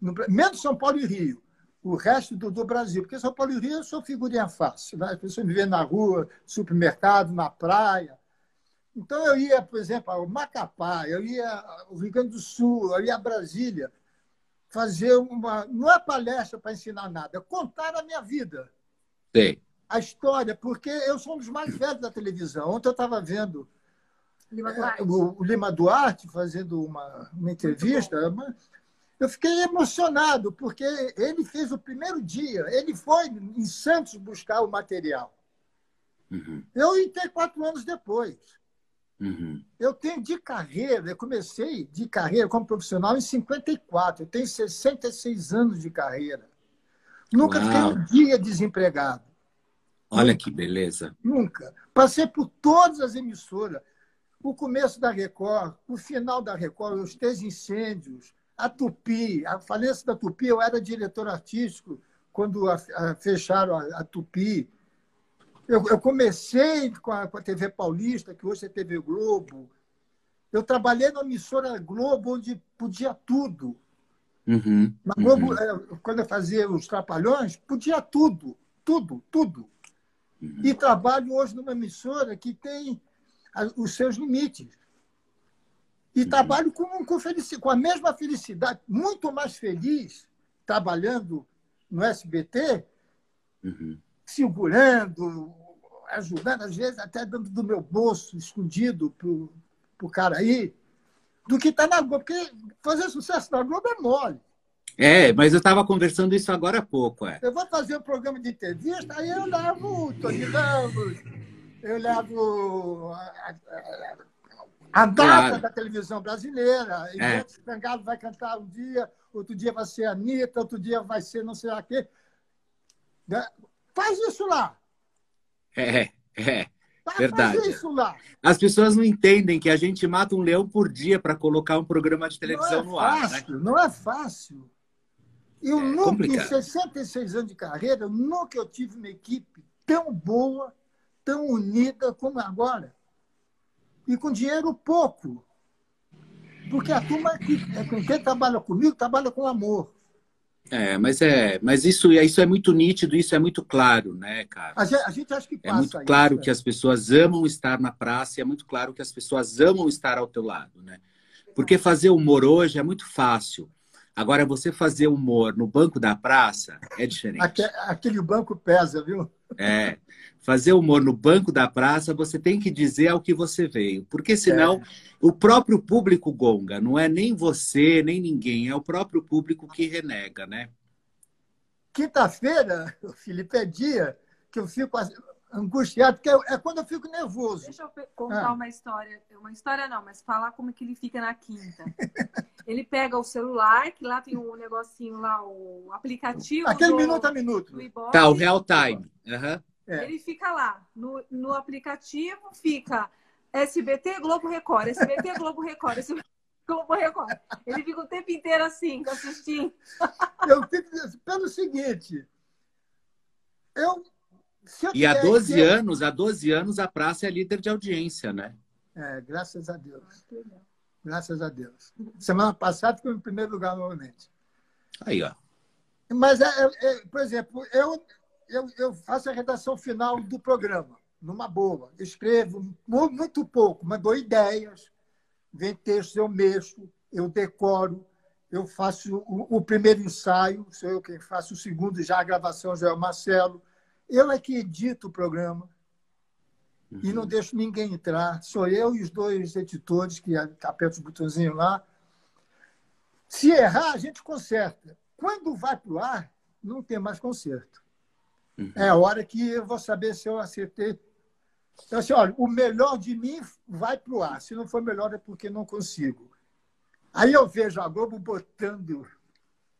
no, menos São Paulo e Rio o resto do, do, Brasil. Porque São Paulo e Rio eu sou figurinha fácil. Né? As pessoas me vêem na rua, supermercado, na praia. Então eu ia, por exemplo, ao Macapá, eu ia ao Rio Grande do Sul, eu ia a Brasília, fazer uma. Não é palestra para ensinar nada, é contar a minha vida. Sim. A história, porque eu sou um dos mais velhos da televisão. Ontem eu estava vendo Lima é, Duarte. o, o Lima Duarte fazendo uma, uma entrevista. Eu fiquei emocionado, porque ele fez o primeiro dia, ele foi em Santos buscar o material. Uhum. Eu entrei quatro anos depois. Uhum. Eu tenho de carreira, eu comecei de carreira como profissional em 54, eu tenho 66 anos de carreira. Nunca Uau. fiquei um dia desempregado. Olha que beleza. Nunca. Passei por todas as emissoras. O começo da Record, o final da Record, os três incêndios, a Tupi, a falência da Tupi, eu era diretor artístico quando a, a, fecharam a, a Tupi. Eu, eu, comecei com a, com a TV Paulista, que hoje é TV Globo. Eu trabalhei na emissora Globo, onde podia tudo. Uhum, na Globo, uhum. quando eu fazia os Trapalhões, podia tudo, tudo, tudo. Uhum. E trabalho hoje numa emissora que tem os seus limites. E uhum. trabalho com, com, com, a mesma felicidade, muito mais feliz trabalhando no SBT, Uhum. segurando, ajudando, às vezes até dando do meu bolso, escondido para o cara aí, do que está na Globo. Porque fazer sucesso na Globo é mole. É, mas eu estava conversando isso agora há pouco. É. Eu vou fazer um programa de entrevista, aí eu levo o Tony Ramos, eu levo a, a, a data Claro. da televisão brasileira. É. Ivete Sangalo vai cantar um dia, outro dia vai ser a Anitta, outro dia vai ser não sei lá quê. Né? Faz isso lá. É, é. Faz Verdade. isso lá. As pessoas não entendem que a gente mata um leão por dia para colocar um programa de televisão não no é ar, né? fácil, Não é fácil. Eu É nunca, complicado. em 66 anos de carreira, nunca eu tive uma equipe tão boa, tão unida como agora. E com dinheiro pouco. Porque a turma que, é com quem trabalha comigo trabalha com amor. É, mas é, mas isso, isso é muito nítido, isso é muito claro, né, cara? A gente, a gente acha que É passa muito claro isso, que as pessoas amam estar na praça e é muito claro que as pessoas amam estar ao teu lado, né? Porque fazer humor hoje é muito fácil. Agora, você fazer humor no banco da praça é diferente. Aque- Aquele banco pesa, viu? É. Fazer humor no banco da praça, você tem que dizer ao que você veio. Porque senão o próprio público gonga. Não é nem você, nem ninguém. É o próprio público que renega, né? Quinta-feira, Felipe, é dia que eu fico angustiado, porque é quando eu fico nervoso. Deixa eu contar Ah. uma história. Uma história não, mas falar como que ele fica na quinta. Ele pega o celular, que lá tem um negocinho lá, o aplicativo Aquele do, minuto a minuto. Ibope. Tá, o real time. Aham. É. Ele fica lá. No, no aplicativo fica SBT Globo Record, SBT Globo Record, SBT Globo Record. Ele fica o tempo inteiro assim, assistindo. Eu fico pelo seguinte, eu eu E há tiver 12 que- anos, há 12 anos, a praça é líder de audiência, né? É, graças a Deus. Graças a Deus. Semana passada ficou em primeiro lugar novamente. Aí, ó. Mas, é, é, é, por exemplo, eu, eu, eu faço a redação final do programa, numa boa. Escrevo mu- muito pouco, mas dou ideias, vem textos, eu mexo, eu decoro, eu faço o, o primeiro ensaio, sou eu quem faço o segundo, já a gravação já é o Marcelo. Eu é que edito o programa e não deixo ninguém entrar. Sou eu e os dois editores que apertam os botãozinhos lá. Se errar, a gente conserta. Quando vai para o ar, não tem mais conserto. Uhum. É a hora que eu vou saber se eu acertei. Então, assim, olha, o melhor de mim vai para o ar. Se não for melhor, é porque não consigo. Aí eu vejo a Globo botando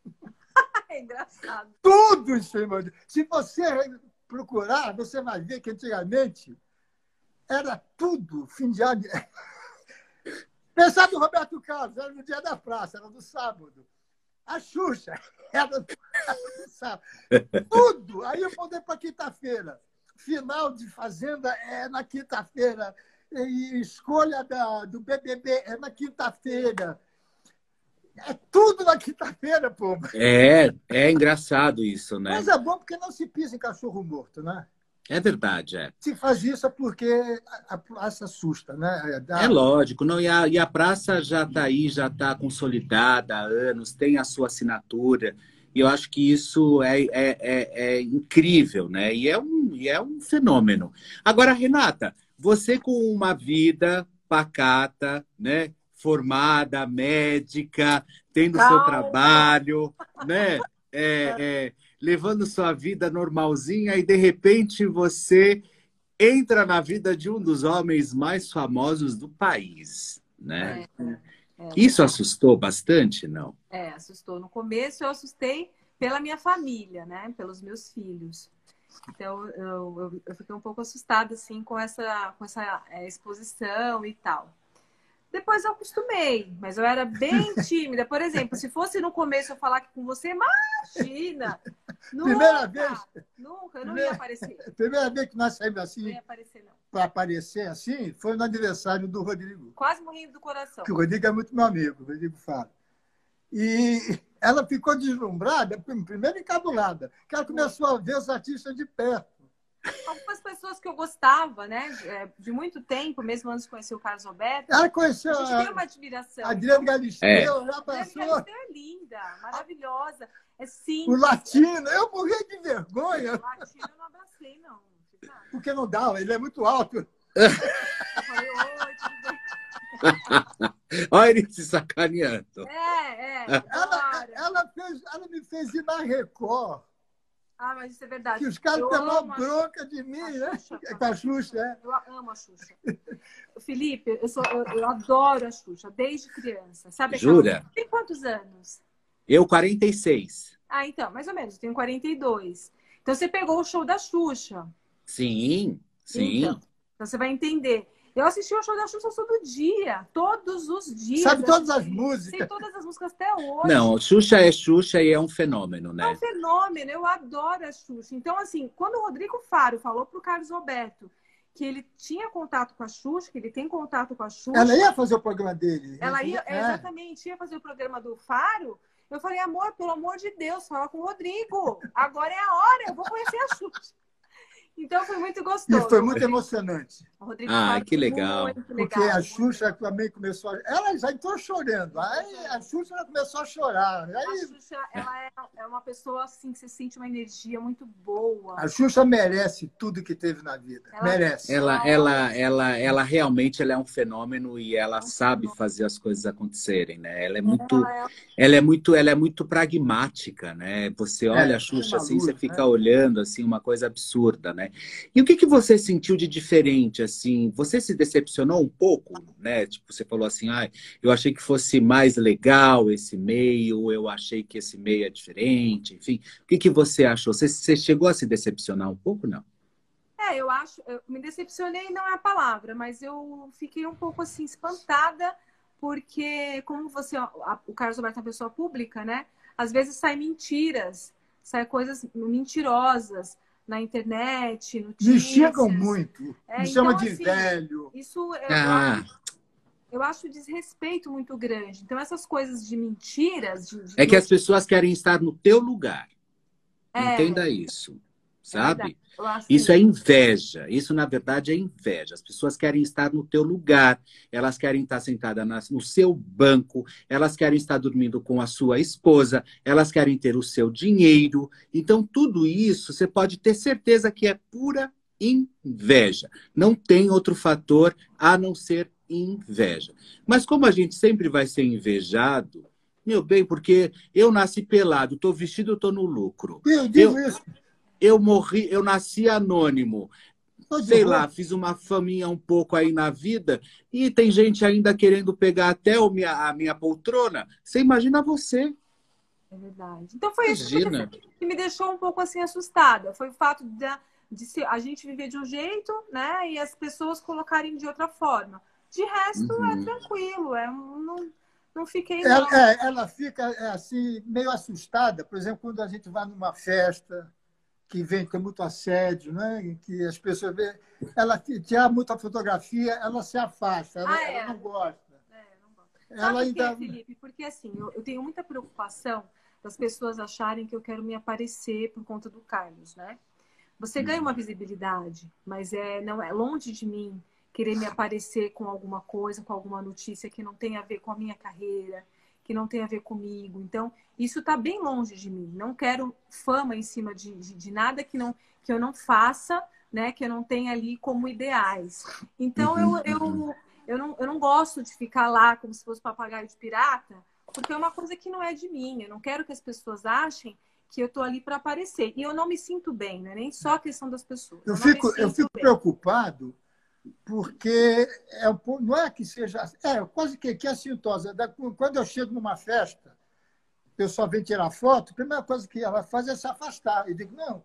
É engraçado. tudo em cima. Se você procurar, você vai ver que antigamente era tudo fim de ano. Pensar do Roberto Carlos, era no dia da praça, era no sábado. A Xuxa era no sábado. Tudo. Aí eu mudei para quinta-feira. Final de Fazenda é na quinta-feira. E escolha da, do BBB é na quinta-feira. É tudo na quinta-feira, pô. É, é engraçado isso, né? Mas é bom porque não se pisa em cachorro morto, né? É verdade, é. Se faz isso é porque a praça assusta, né? Dá- É lógico, não, e, a, e a praça já está aí, já está consolidada há anos, tem a sua assinatura, e eu acho que isso é, é, é, é incrível, né? E é, um, e é um fenômeno. Agora, Renata, você com uma vida pacata, né? Formada, médica, tendo seu Calma. trabalho, né? É, é, levando sua vida normalzinha e de repente você entra na vida de um dos homens mais famosos do país, né? É, Isso assustou bastante, não? É, assustou. No começo eu assustei pela minha família, né? Pelos meus filhos. Então eu, eu, eu fiquei um pouco assustada assim com essa, com essa é, exposição e tal. Depois eu acostumei, mas eu era bem tímida. Por exemplo, se fosse no começo eu falar aqui com você, imagina! Primeira Nunca, vez. Nunca, eu não Primeira- ia aparecer. Primeira vez que nós saímos Não assim, ia aparecer, não. para aparecer assim, foi no aniversário do Rodrigo. Quase morrendo do coração. Que o Rodrigo é muito meu amigo, o Rodrigo fala. E ela ficou deslumbrada, primeiro encabulada, que ela começou a ver os artistas de perto. Algumas pessoas que eu gostava, né? É, de muito tempo, mesmo antes de conhecer o Carlos Roberto. Ela conheceu a gente tem uma admiração. A Adriana Galisteu, é. já passou. A é linda, maravilhosa. É simples. O latino, eu morri de vergonha. O latino eu não abracei, não. Porque não dá, ele é muito alto. Olha ele se sacaneando. É, é. Ela, ela, fez, ela me fez ir na Record. Ah, mas isso é verdade. Que os caras têm uma bronca de mim, né? Xuxa, com a Xuxa, é. Eu amo a Xuxa. Felipe, eu, sou, eu, eu, adoro a Xuxa, desde criança. Sabe Jura? Tem quantos anos? Eu, 46. Ah, então, mais ou menos. Eu tenho 42. Então, você pegou o show da Xuxa. Sim, sim. Então, então você vai entender. Eu assisti o show da Xuxa todo dia, todos os dias. Sabe todas as músicas? Sei todas as músicas até hoje. Não, Xuxa é Xuxa e é um fenômeno, né? É um fenômeno, eu adoro a Xuxa. Então, assim, quando o Rodrigo Faro falou pro Carlos Roberto que ele tinha contato com a Xuxa, que ele tem contato com a Xuxa. Ela ia fazer o programa dele. Ela ia, é. exatamente, ia fazer o programa do Faro. Eu falei, amor, pelo amor de Deus, fala com o Rodrigo. Agora é a hora, eu vou conhecer a Xuxa. Então foi muito gostoso. E foi muito emocionante. Rodrigo ah, que legal. legal. Porque a Xuxa também começou a... Ela já entrou chorando. Aí a Xuxa começou a chorar. Aí... A Xuxa, ela é, é uma pessoa assim que você sente uma energia muito boa. A Xuxa merece tudo que teve na vida. Ela, merece. Ela, ela, ela, ela realmente ela é um fenômeno e ela é um sabe fenômeno. fazer as coisas acontecerem, né? Ela é muito, ela é... ela é muito, ela é muito pragmática, né? Você olha é, a Xuxa assim, luz, você fica né? olhando assim uma coisa absurda, né? E o que, que você sentiu de diferente, assim? Você se decepcionou um pouco, né? Tipo, você falou assim, ah, eu achei que fosse mais legal esse meio, eu achei que esse meio é diferente, enfim. O que, que você achou? Você, você chegou a se decepcionar um pouco, não? É, eu acho, eu me decepcionei não é a palavra, mas eu fiquei um pouco assim espantada, porque como você, o Carlos Alberto é uma pessoa pública, né? Às vezes saem mentiras, saem coisas mentirosas na internet, notícias. Me chegam muito. É, Me chama então, de assim, velho. Isso eu, ah. acho, eu acho desrespeito muito grande. Então, essas coisas de mentiras. De, de é que as pessoas querem estar no teu lugar. É. Entenda isso. Sabe? É isso é inveja. Isso, na verdade, é inveja. As pessoas querem estar no teu lugar, elas querem estar sentadas no seu banco, elas querem estar dormindo com a sua esposa, elas querem ter o seu dinheiro. Então, tudo isso você pode ter certeza que é pura inveja. Não tem outro fator a não ser inveja. Mas como a gente sempre vai ser invejado, meu bem, porque eu nasci pelado, estou vestido, estou no lucro. Eu digo eu, isso eu morri, eu nasci anônimo. Sei lá, fiz uma faminha um pouco aí na vida e tem gente ainda querendo pegar até o minha, a minha poltrona. Você imagina você. É verdade. Então foi Imagina. isso que me deixou um pouco assim assustada. Foi o fato de, de ser, a gente viver de um jeito, né? E as pessoas colocarem de outra forma. De resto, é uhum. é tranquilo. É, não, não fiquei. Ela, é, ela fica é, assim, meio assustada, por exemplo, quando a gente vai numa festa que vem com muito assédio, né? que as pessoas vê, ela tirar muita fotografia, ela se afasta, ela, ah, é. ela não gosta. É, não gosta. Ela Sabe ainda... Quê, Felipe? Porque assim, eu, eu, tenho muita preocupação das pessoas acharem que eu quero me aparecer por conta do Carlos, né? Você ganha uma visibilidade, mas é não é longe de mim querer me aparecer com alguma coisa, com alguma notícia que não tem a ver com a minha carreira, que não tem a ver comigo. Então, isso está bem longe de mim. Não quero fama em cima de, de, de, nada que, não, que eu não faça, né? Que eu não tenha ali como ideais. Então, eu, uhum, eu, uhum. eu, não, eu não gosto de ficar lá como se fosse papagaio de pirata, porque é uma coisa que não é de mim. Eu não quero que as pessoas achem que eu estou ali para aparecer. E eu não me sinto bem, não é nem só a questão das pessoas. Eu, eu fico, eu fico preocupado porque é, não é que seja. É quase que, que é assintosa. Quando eu chego numa festa, o pessoal vem tirar foto, a primeira coisa que ela faz é se afastar. Eu digo, não.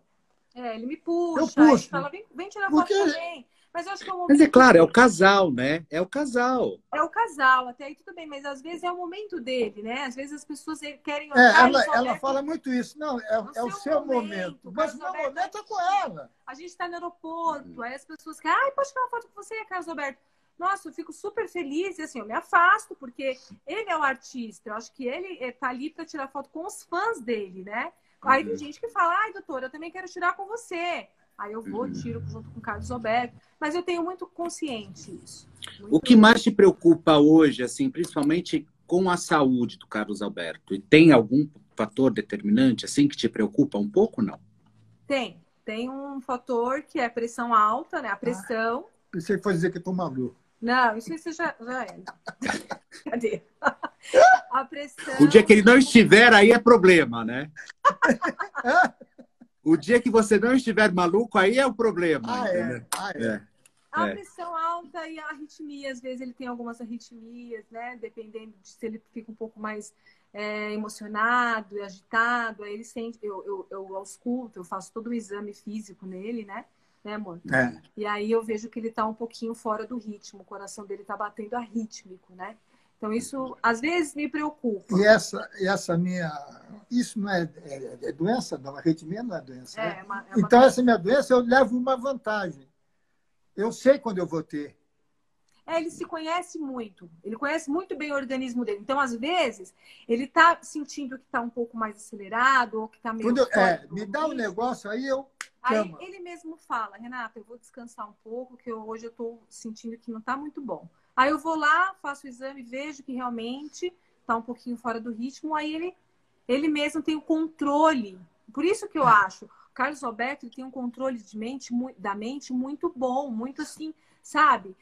É, ele me puxa, eu puxo. fala, vem, vem tirar porque... foto também. Mas eu acho que é o momento. Mas é claro, é o casal, né? É o casal. É o casal, até aí tudo bem, mas às vezes é o momento dele, né? Às vezes as pessoas querem. É, ela, ela fala muito isso. Não, é, é o seu momento. momento. Mas o meu momento é com ela. A gente está no aeroporto, aí as pessoas querem, ai, pode tirar uma foto com você, Carlos Alberto. Nossa, eu fico super feliz e assim, eu me afasto, porque ele é o artista. Eu acho que ele está ali para tirar foto com os fãs dele, né? Aí tem uhum. gente que fala, ai, doutora, eu também quero tirar com você. Aí eu vou, tiro junto com o Carlos Alberto. Mas eu tenho muito consciente isso. Muito... O que mais te preocupa hoje, assim, principalmente com a saúde do Carlos Alberto? E tem algum fator determinante, assim, que te preocupa um pouco, não? Tem. Tem um fator que é a pressão alta, né? A pressão. Ah, pensei que fosse dizer que estou maluco. Não, isso, isso já, já é. Cadê? A pressão. O dia que ele não estiver, aí é problema, né? o dia que você não estiver maluco, aí é o problema. Ah, é. Ah, é. é. A é. pressão alta e a arritmia, às vezes ele tem algumas arritmias, né? Dependendo de se ele fica um pouco mais é, emocionado e agitado, aí ele sente, eu, eu, eu ausculto, eu faço todo o exame físico nele, né? Né, amor? É. E aí eu vejo que ele tá um pouquinho fora do ritmo, o coração dele tá batendo arrítmico, né? Então isso às vezes me preocupa. E essa, essa minha, isso não é, é, é doença, não, arritmia não é doença. É, né? é uma, é uma... Então essa minha doença eu levo uma vantagem. Eu sei quando eu vou ter. É, ele se conhece muito. Ele conhece muito bem o organismo dele. Então, às vezes, ele está sentindo que está um pouco mais acelerado ou que está meio. Eu, é, me dá um negócio, aí eu. Aí ele mesmo fala, Renata, eu vou descansar um pouco, que eu, hoje eu estou sentindo que não está muito bom. Aí eu vou lá, faço o exame, vejo que realmente está um pouquinho fora do ritmo, aí ele, ele mesmo tem o controle. Por isso que eu é. acho, Carlos Alberto tem um controle de mente, da mente muito bom, muito assim, sabe?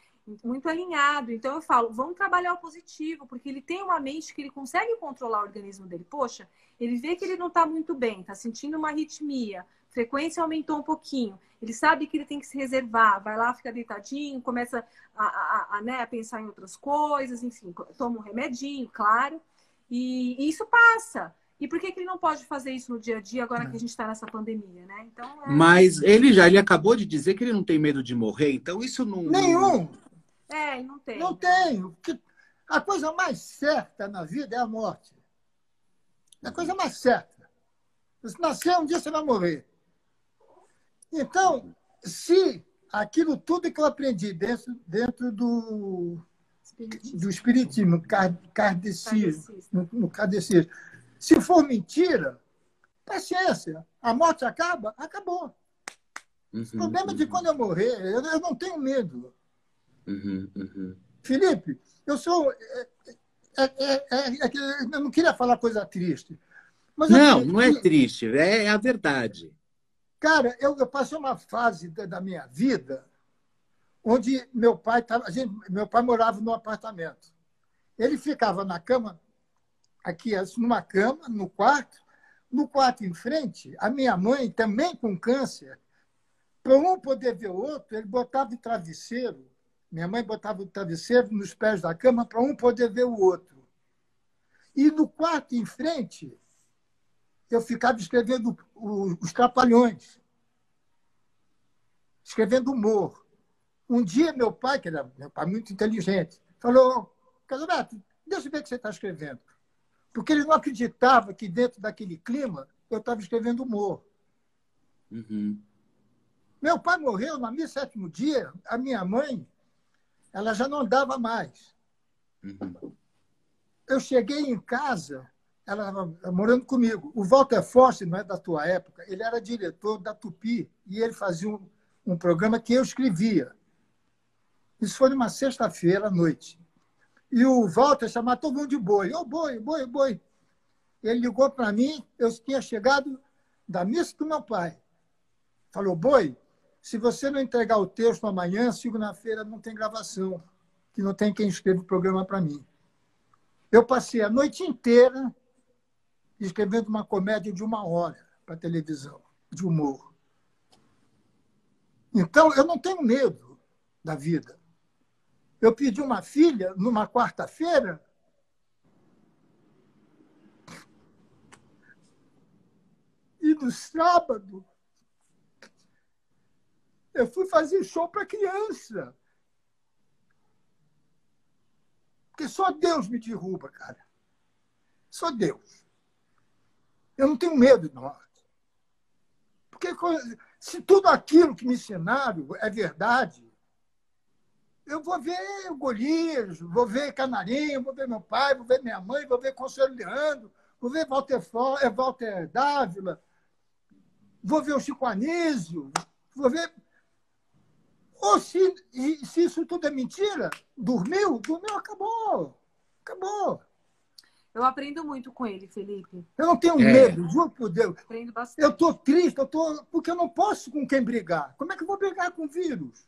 muito alinhado. Então eu falo, vamos trabalhar o positivo, porque ele tem uma mente que ele consegue controlar o organismo dele. Poxa, ele vê que ele não está muito bem, está sentindo uma arritmia, frequência aumentou um pouquinho. Ele sabe que ele tem que se reservar, vai lá, fica deitadinho, começa a, a, a, né, a pensar em outras coisas, enfim, toma um remedinho, claro. E, e isso passa. E por que, que ele não pode fazer isso no dia a dia agora que a gente está nessa pandemia, né? Então, é... Mas ele já ele acabou de dizer que ele não tem medo de morrer, então isso não. Nenhum! É, não tem. Não, não. tenho. A coisa mais certa na vida é a morte. É a coisa mais certa. Se nascer um dia, você vai morrer. Então, se aquilo tudo que eu aprendi dentro, dentro do, espiritismo. do espiritismo, kardecismo, no, no kardecismo, se for mentira, paciência. A morte acaba? Acabou. Uhum, o problema uhum. é de quando eu morrer, eu, eu não tenho medo. Uhum, uhum. Felipe, eu sou. É, é, é, eu não queria falar coisa triste. não, não é triste, é a verdade. Cara, eu, eu passei uma fase da, da minha vida onde meu pai tava, gente, meu pai morava num apartamento. Ele ficava na cama, aqui assim, numa cama, no quarto. No quarto em frente, a minha mãe, também com câncer, para um poder ver o outro, ele botava o travesseiro minha mãe botava o travesseiro nos pés da cama para um poder ver o outro. E no quarto em frente, eu ficava escrevendo os trapalhões, escrevendo humor. Um dia, meu pai, que era meu pai muito inteligente, falou: Casamento, deixa eu ver o que você está escrevendo. Porque ele não acreditava que dentro daquele clima eu estava escrevendo humor. Uhum. Meu pai morreu no meu sétimo dia, a minha mãe ela já não andava mais. Uhum. Eu cheguei em casa, ela morando comigo. O Walter Forte, não é da tua época, ele era diretor da Tupi e ele fazia um, um programa que eu escrevia. Isso foi numa sexta-feira à noite. E o Walter chamava todo mundo de boi. Ô, oh, boi, boi, boi. Ele ligou para mim, eu tinha chegado da missa do meu pai. Falou, boi, se você não entregar o texto amanhã, segunda-feira não tem gravação, que não tem quem escreva o programa para mim. Eu passei a noite inteira escrevendo uma comédia de uma hora para televisão, de humor. Então, eu não tenho medo da vida. Eu pedi uma filha numa quarta-feira. E no sábado, eu fui fazer show para criança. Porque só Deus me derruba, cara. Só Deus. Eu não tenho medo de morte. Porque se tudo aquilo que me ensinaram é verdade, eu vou ver Golias, vou ver Canarinho, vou ver meu pai, vou ver minha mãe, vou ver Conselho Leandro, vou ver Walter, Walter Dávila, vou ver o Chico Anísio, Vou ver. Ou se, se isso tudo é mentira, dormiu, dormiu, acabou. Acabou. Eu aprendo muito com ele, Felipe. Eu não tenho é. medo, juro por Deus. Aprendo bastante. Eu estou triste, eu tô, porque eu não posso com quem brigar. Como é que eu vou brigar com o vírus?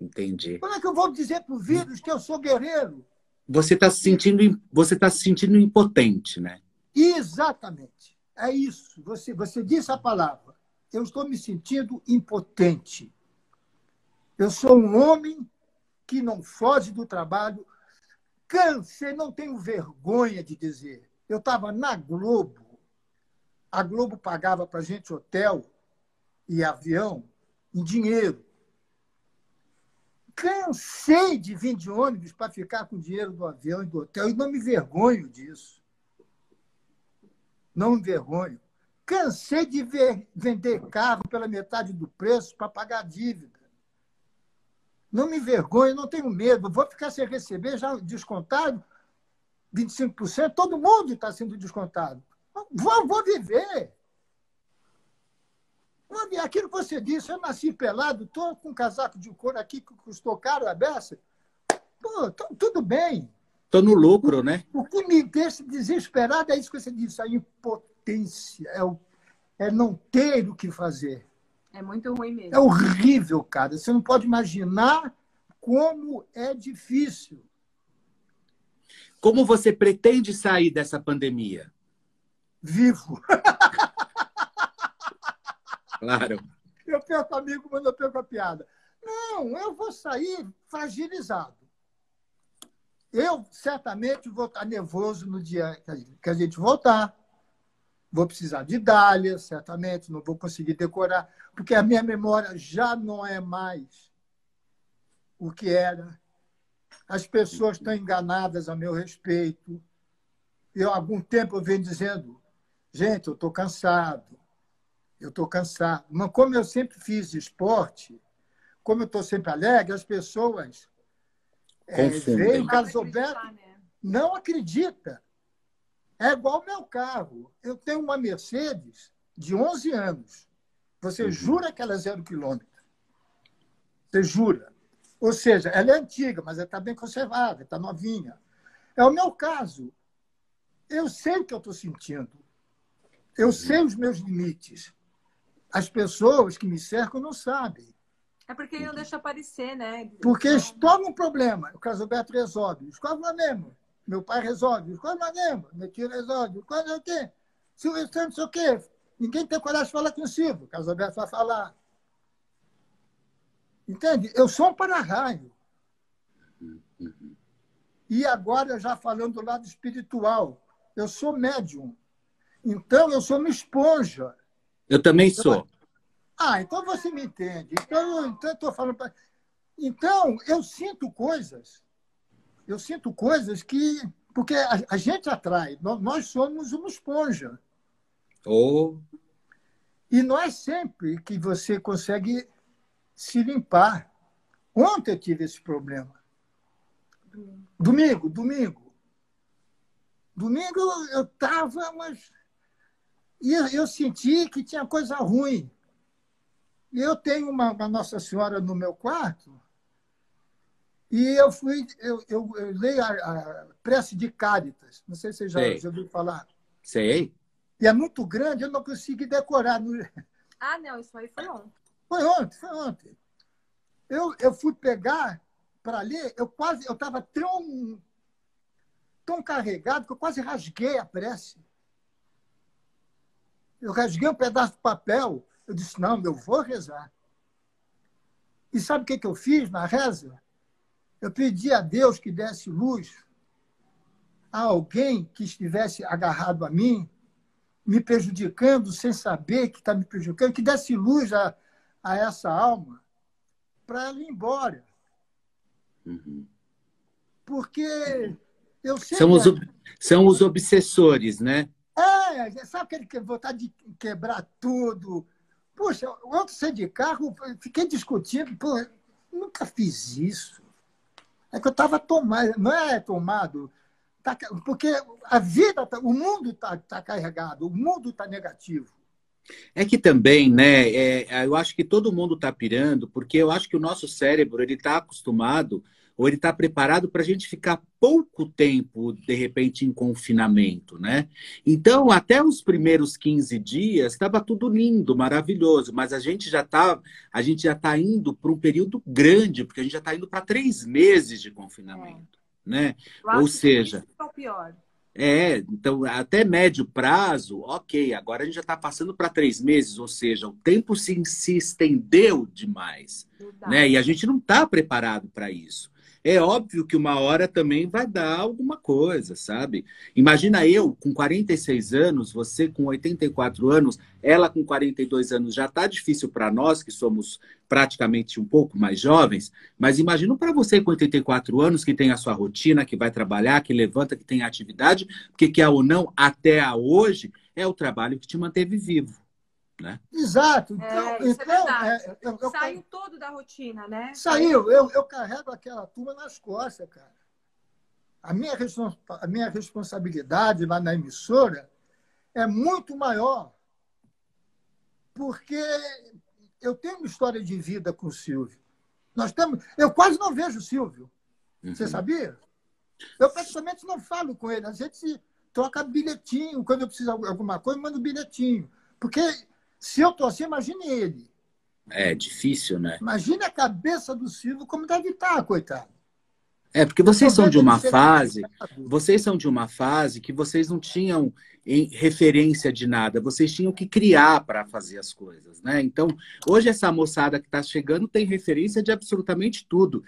Entendi. Como é que eu vou dizer para o vírus que eu sou guerreiro? Você está se sentindo, você tá se sentindo impotente, né? Exatamente. É isso. Você, você disse a palavra. Eu estou me sentindo impotente. Eu sou um homem que não foge do trabalho Cansei, não tenho vergonha de dizer. Eu estava na Globo. A Globo pagava para gente hotel e avião em dinheiro. Cansei de vir de ônibus para ficar com o dinheiro do avião e do hotel e não me vergonho disso. Não me vergonho. Cansei de ver, vender carro pela metade do preço para pagar dívida. Não me envergonho, não tenho medo. Vou ficar sem receber já descontado 25%. Todo mundo está sendo descontado. Vou, vou viver. Vou viver. Aquilo que você disse, eu nasci pelado, estou com um casaco de couro aqui que custou caro a beça. Pô, tô, tudo bem. Estou no lucro, né? O que me deixa desesperado é isso que você disse, a impotência, é, o, é não ter o que fazer. É muito ruim mesmo. É horrível, cara. Você não pode imaginar como é difícil. Como você pretende sair dessa pandemia? Vivo. Claro. Eu perco amigo, mas eu perco a piada. Não, eu vou sair fragilizado. Eu certamente vou estar nervoso no dia que a gente voltar. Vou precisar de dália, certamente, não vou conseguir decorar, porque a minha memória já não é mais o que era. As pessoas estão enganadas a meu respeito. Eu, há algum tempo, eu venho dizendo, gente, eu estou cansado, eu estou cansado. Mas como eu sempre fiz esporte, como eu estou sempre alegre, as pessoas é, veem o Carlos Alberto, né? não acredita. É igual o meu carro. Eu tenho uma Mercedes de 11 anos. Você uhum. jura que ela é zero quilômetro? Você jura. Ou seja, ela é antiga, mas ela está bem conservada, está novinha. É o meu caso. Eu sei o que eu estou sentindo. Eu uhum. sei os meus limites. As pessoas que me cercam não sabem. É porque ele não deixa aparecer, né? Porque estou num problema. O caso Beto resolve. Escolhe o mesmo. Meu pai resolve. Quando lembra? Meu tio resolve. Quando é o quê? Silvio Santos, o quê? Ninguém tem coragem de falar com o Silvio. Carlos Alberto vai falar. Entende? Eu sou um para-raio. E agora, já falando do lado espiritual, eu sou médium. Então, eu sou uma esponja. Eu também sou. Ah, então você me entende. Então, então eu estou falando. Pra... Então, eu sinto coisas eu sinto coisas que. Porque a, a gente atrai, nós, nós, somos uma esponja. Oh. E não é sempre que você consegue se limpar. Ontem eu tive esse problema. Domingo, domingo. Domingo eu estava, mas. E eu senti que tinha coisa ruim. E eu tenho uma, uma Nossa Senhora no meu quarto e eu fui, eu, eu, eu leio a, a, prece de Cáritas. Não sei se você já, já ouviu falar. Sei. E é muito grande, eu não consegui decorar. Ah, não, isso aí foi ontem. Foi ontem, foi ontem. Eu, eu fui pegar para ler, eu quase, eu estava tão, tão carregado que eu quase rasguei a prece. Eu rasguei um pedaço de papel. Eu disse, não, eu vou rezar. E sabe o que, que eu fiz na reza? Eu pedi a Deus que desse luz a alguém que estivesse agarrado a mim, me prejudicando sem saber que está me prejudicando, que desse luz a, a essa alma para ela ir embora. Uhum. Porque eu sei. São, os, são os obsessores, né? É, sabe aquele que vontade de quebrar tudo? Poxa, ontem saí de carro, fiquei discutindo, pô, nunca fiz isso. É que eu estava tomado, não é tomado, tá, porque a vida, tá, o mundo está tá carregado, o mundo está negativo. É que também, né? É, eu acho que todo mundo está pirando, porque eu acho que o nosso cérebro ele está acostumado ou ele está preparado para a gente ficar pouco tempo, de repente, em confinamento, né? Então, até os primeiros 15 dias, estava tudo lindo, maravilhoso, mas a gente já está a gente já está indo para um período grande, porque a gente já está indo para três meses de confinamento, é. né? Ou seja, é o pior. É, então até médio prazo, ok. Agora a gente já está passando para três meses, ou seja, o tempo se, se estendeu demais, né? E a gente não está preparado para isso. É óbvio que uma hora também vai dar alguma coisa, sabe? Imagina eu com 46 anos, você com 84 anos, ela com 42 anos. Já está difícil para nós, que somos praticamente um pouco mais jovens, mas imagina para você com 84 anos, que tem a sua rotina, que vai trabalhar, que levanta, que tem atividade, porque quer ou não, até a hoje, é o trabalho que te manteve vivo. Né? Exato. Então, é, então é é, eu, eu, saiu todo da rotina, né? Saiu. Eu, eu carrego aquela turma nas costas, cara. A minha, a minha responsabilidade lá na emissora é muito maior, porque eu tenho uma história de vida com o Silvio. Nós temos, eu quase não vejo o Silvio. Uhum. Você sabia? Eu praticamente não falo com ele. A gente troca bilhetinho. Quando eu preciso de alguma coisa, eu mando bilhetinho. Porque se eu assim, imagine ele. É difícil, né? Imagine a cabeça do Silvio como deve estar, coitado. É, porque vocês são de uma fase, vocês são de uma fase que vocês não tinham referência de nada, vocês tinham que criar para fazer as coisas, né? Então, hoje essa moçada que está chegando tem referência de absolutamente tudo.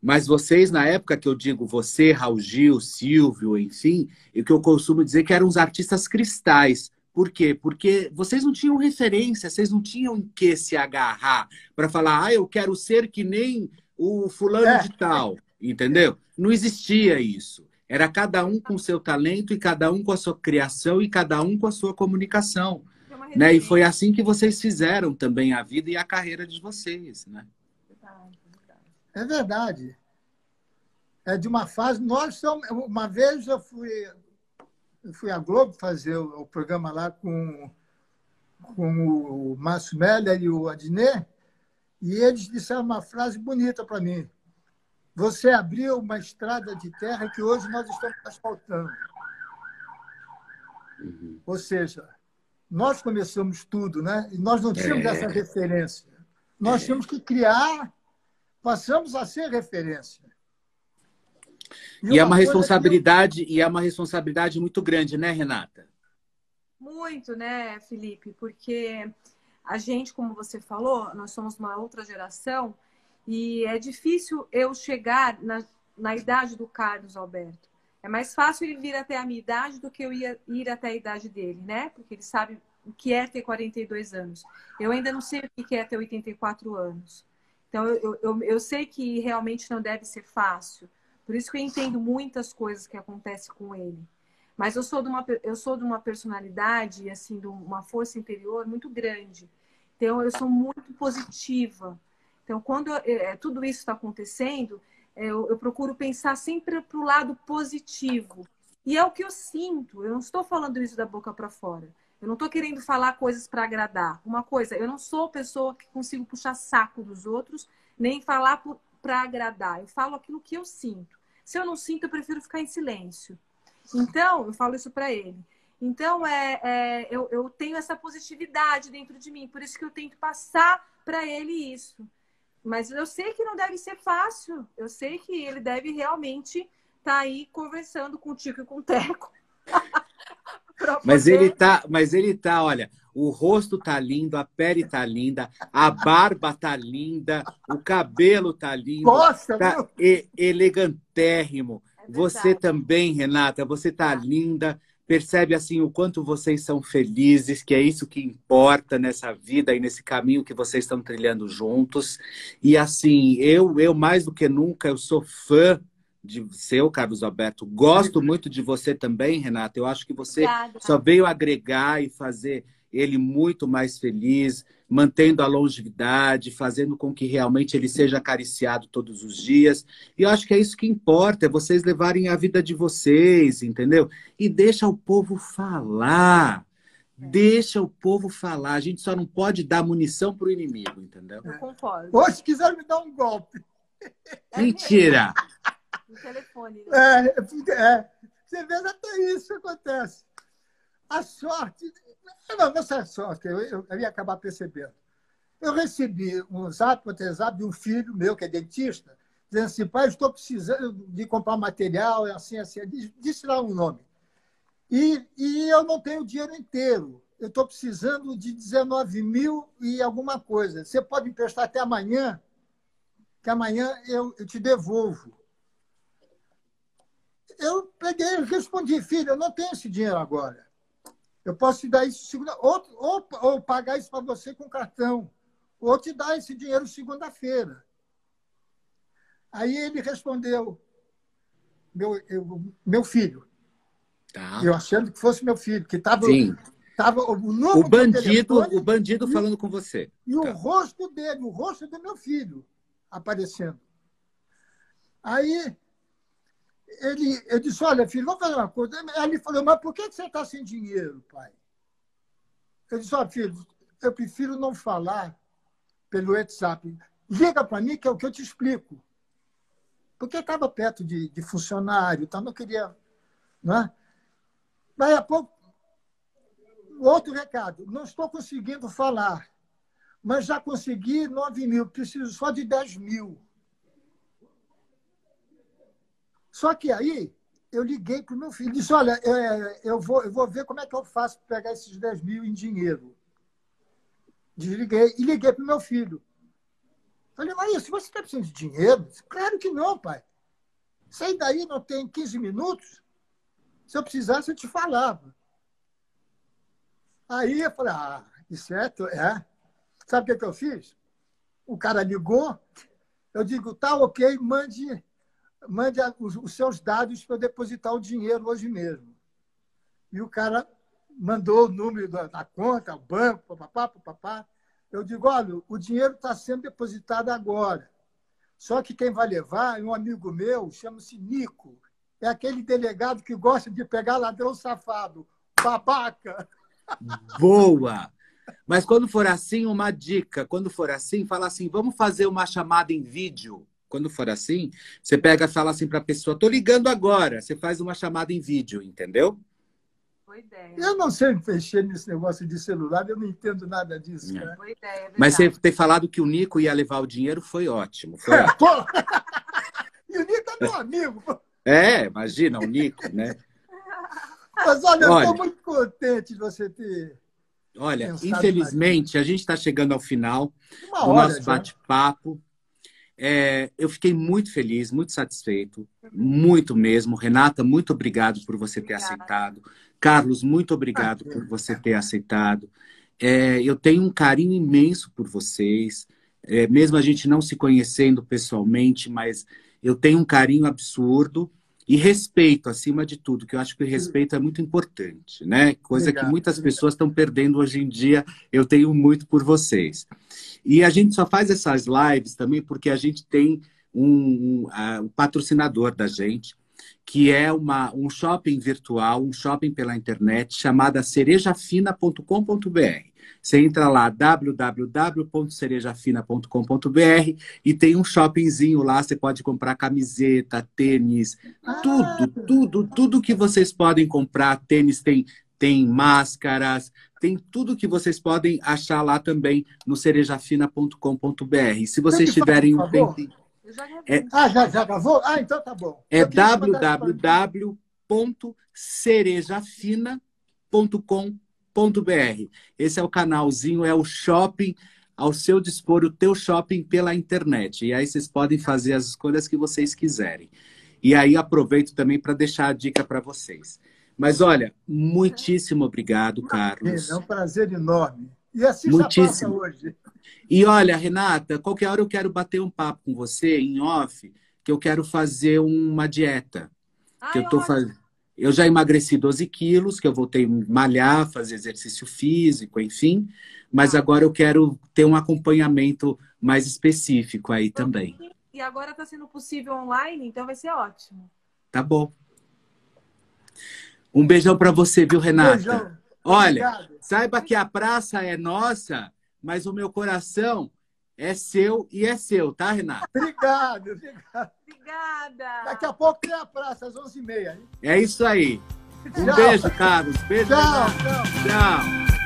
Mas vocês, na época que eu digo você, Raul Gil, Silvio, enfim, e que eu costumo dizer que eram os artistas cristais. Por quê? Porque vocês não tinham referência, vocês não tinham em que se agarrar para falar, ah, eu quero ser que nem o fulano é. de tal, entendeu? Não existia isso. Era cada um com seu talento e cada um com a sua criação e cada um com a sua comunicação. Né? E foi assim que vocês fizeram também a vida e a carreira de vocês, né? É verdade. É de uma fase. Nós somos. Uma vez eu fui eu fui à Globo fazer o, o programa lá com, com o Márcio Meller e o Adnet, e eles disseram uma frase bonita para mim. Você abriu uma estrada de terra que hoje nós estamos asfaltando. Uhum. Ou seja, nós começamos tudo, né? E nós não tínhamos é. essa referência. Nós é. tínhamos que criar, passamos a ser referência. E, e é uma responsabilidade eu... e é uma responsabilidade muito grande, né, Renata? Muito, né, Felipe? Porque a gente, como você falou, nós somos uma outra geração e é difícil eu chegar na, na idade do Carlos Alberto. É mais fácil ele vir até a minha idade do que eu ia, ir até a idade dele, né? Porque ele sabe o que é ter 42 anos. Eu ainda não sei o que é ter 84 anos. Então, eu, eu, eu sei que realmente não deve ser fácil. Por isso que eu entendo muitas coisas que acontecem com ele. Mas eu sou de uma, eu sou de uma personalidade, assim, de uma força interior muito grande. Então, eu sou muito positiva. Então, quando eu, é, tudo isso está acontecendo, é, eu, eu, procuro pensar sempre para o lado positivo. E é o que eu sinto. Eu não estou falando isso da boca para fora. Eu não estou querendo falar coisas para agradar. Uma coisa, eu não sou pessoa que consigo puxar saco dos outros, nem falar para agradar. Eu falo aquilo que eu sinto. Se eu não sinto, eu prefiro ficar em silêncio. Então, eu falo isso para ele. Então, é, é eu, eu, tenho essa positividade dentro de mim, por isso que eu tento passar para ele isso. Mas eu sei que não deve ser fácil, eu sei que ele deve realmente estar tá aí conversando com o Tico e com o Teco. mas ele tá, mas ele tá, olha, o rosto tá lindo, a pele tá linda, a barba tá linda, o cabelo tá lindo. Nossa, tá e, elegantérrimo. É você também, Renata, você tá linda. Percebe assim o quanto vocês são felizes, que é isso que importa nessa vida e nesse caminho que vocês estão trilhando juntos. E assim, eu, eu mais do que nunca, eu sou fã de seu, Carlos Alberto. Gosto muito de você também, Renata. Eu acho que você Obrigada. só veio agregar e fazer ele muito mais feliz, mantendo a longevidade, fazendo com que realmente ele seja acariciado todos os dias. E eu acho que é isso que importa, é vocês levarem a vida de vocês, entendeu? E deixa o povo falar. Deixa o povo falar. A gente só não pode dar munição para o inimigo, entendeu? Eu concordo. Ou se quiser me dar um golpe. É Mentira! No telefone. Né? É, é. Você vê até isso acontece. A sorte. Não, essa sorte, eu, eu, eu ia acabar percebendo. Eu recebi um zap, um WhatsApp de um filho meu, que é dentista, dizendo assim, pai, estou precisando de comprar material, assim, assim, disse lá um nome. E, e eu não tenho o dinheiro inteiro. Eu estou precisando de 19 mil e alguma coisa. Você pode emprestar até amanhã, que amanhã eu, eu te devolvo. Eu peguei e respondi, filho, eu não tenho esse dinheiro agora. Eu posso te dar isso segunda, ou, ou, ou pagar isso para você com cartão, ou te dar esse dinheiro segunda-feira. Aí ele respondeu, meu, eu, meu filho. Tá. Eu achando que fosse meu filho, que estava Tava o, o bandido, o bandido falando com você. E tá. o rosto dele, o rosto do meu filho aparecendo. Aí ele, eu disse, olha, filho, vamos fazer uma coisa. Ele falou, mas por que você está sem dinheiro, pai? Eu disse, olha, filho, eu prefiro não falar pelo WhatsApp. Liga para mim que é o que eu te explico. Porque estava perto de, de funcionário, então não queria. Não é? Daí a pouco, outro recado. Não estou conseguindo falar, mas já consegui 9 mil, preciso só de 10 mil. Só que aí eu liguei para o meu filho disse: Olha, é, eu, vou, eu vou ver como é que eu faço para pegar esses 10 mil em dinheiro. Desliguei e liguei para o meu filho. Falei, mas se você está precisando de dinheiro? Claro que não, pai. Sair daí não tem 15 minutos. Se eu precisasse, eu te falava. Aí eu falei, ah, isso é, é. Sabe o que, que eu fiz? O cara ligou, eu digo, tá ok, mande, mande os, seus dados para eu depositar o dinheiro hoje mesmo. E o cara mandou o número da, da conta, o banco, papapá, papapá. Eu digo, olha, o dinheiro está sendo depositado agora. Só que quem vai levar é um amigo meu, chama-se Nico. É aquele delegado que gosta de pegar ladrão safado. Babaca! Boa! Mas quando for assim, uma dica. Quando for assim, fala assim, vamos fazer uma chamada em vídeo. Quando for assim, você pega e fala assim para a pessoa, tô ligando agora. Você faz uma chamada em vídeo, entendeu? Boa ideia. Eu não sei mexer nesse negócio de celular, eu não entendo nada disso. É. Boa ideia, é Mas você ter falado que o Nico ia levar o dinheiro foi ótimo. Foi ótimo. e o Nico é meu amigo. É, imagina, o Nico, né? Mas olha, olha eu estou muito contente de você ter. Olha, infelizmente, a gente está chegando ao final Uma do nosso bate-papo. É, eu fiquei muito feliz, muito satisfeito, muito mesmo. Renata, muito obrigado por você ter Obrigada. aceitado. Carlos, muito obrigado por você ter aceitado. É, eu tenho um carinho imenso por vocês, é, mesmo a gente não se conhecendo pessoalmente, mas eu tenho um carinho absurdo e respeito, acima de tudo, que eu acho que o respeito é muito importante, né? Coisa Obrigado. que muitas pessoas estão perdendo hoje em dia. Eu tenho muito por vocês. E a gente só faz essas lives também porque a gente tem um, um, uh, um patrocinador da gente, que é uma, um shopping virtual, um shopping pela internet, chamada cerejafina.com.br. Você entra lá, www.cerejafina.com.br e tem um shoppingzinho lá, você pode comprar camiseta, tênis, ah. tudo, tudo, tudo que vocês podem comprar. Tênis tem, tem máscaras, tem tudo que vocês podem achar lá também no cerejafina.com.br. Se vocês tiverem um tempo. É, ah, já, já gravou? Ah, então tá bom. É www.cerejafina.com.br esse é o canalzinho, é o shopping ao seu dispor, o teu shopping pela internet. E aí vocês podem fazer as escolhas que vocês quiserem. E aí aproveito também para deixar a dica para vocês. Mas olha, muitíssimo obrigado, Carlos. É um prazer enorme. E assim muitíssimo. hoje. E olha, Renata, qualquer hora eu quero bater um papo com você em off, que eu quero fazer uma dieta. Ai, que eu tô fazendo eu já emagreci 12 quilos, que eu voltei a malhar, fazer exercício físico, enfim. Mas ah. agora eu quero ter um acompanhamento mais específico aí também. E agora está sendo possível online, então vai ser ótimo. Tá bom. Um beijão para você, viu, Renata? Beijão. Olha, Obrigado. saiba que a praça é nossa, mas o meu coração é seu e é seu, tá, Renata? Obrigado, obrigado. Obrigada. Daqui a pouco tem a praça, às 11h30. É isso aí. Um tchau. beijo, Carlos. Beijo. Tchau, tchau. Tchau.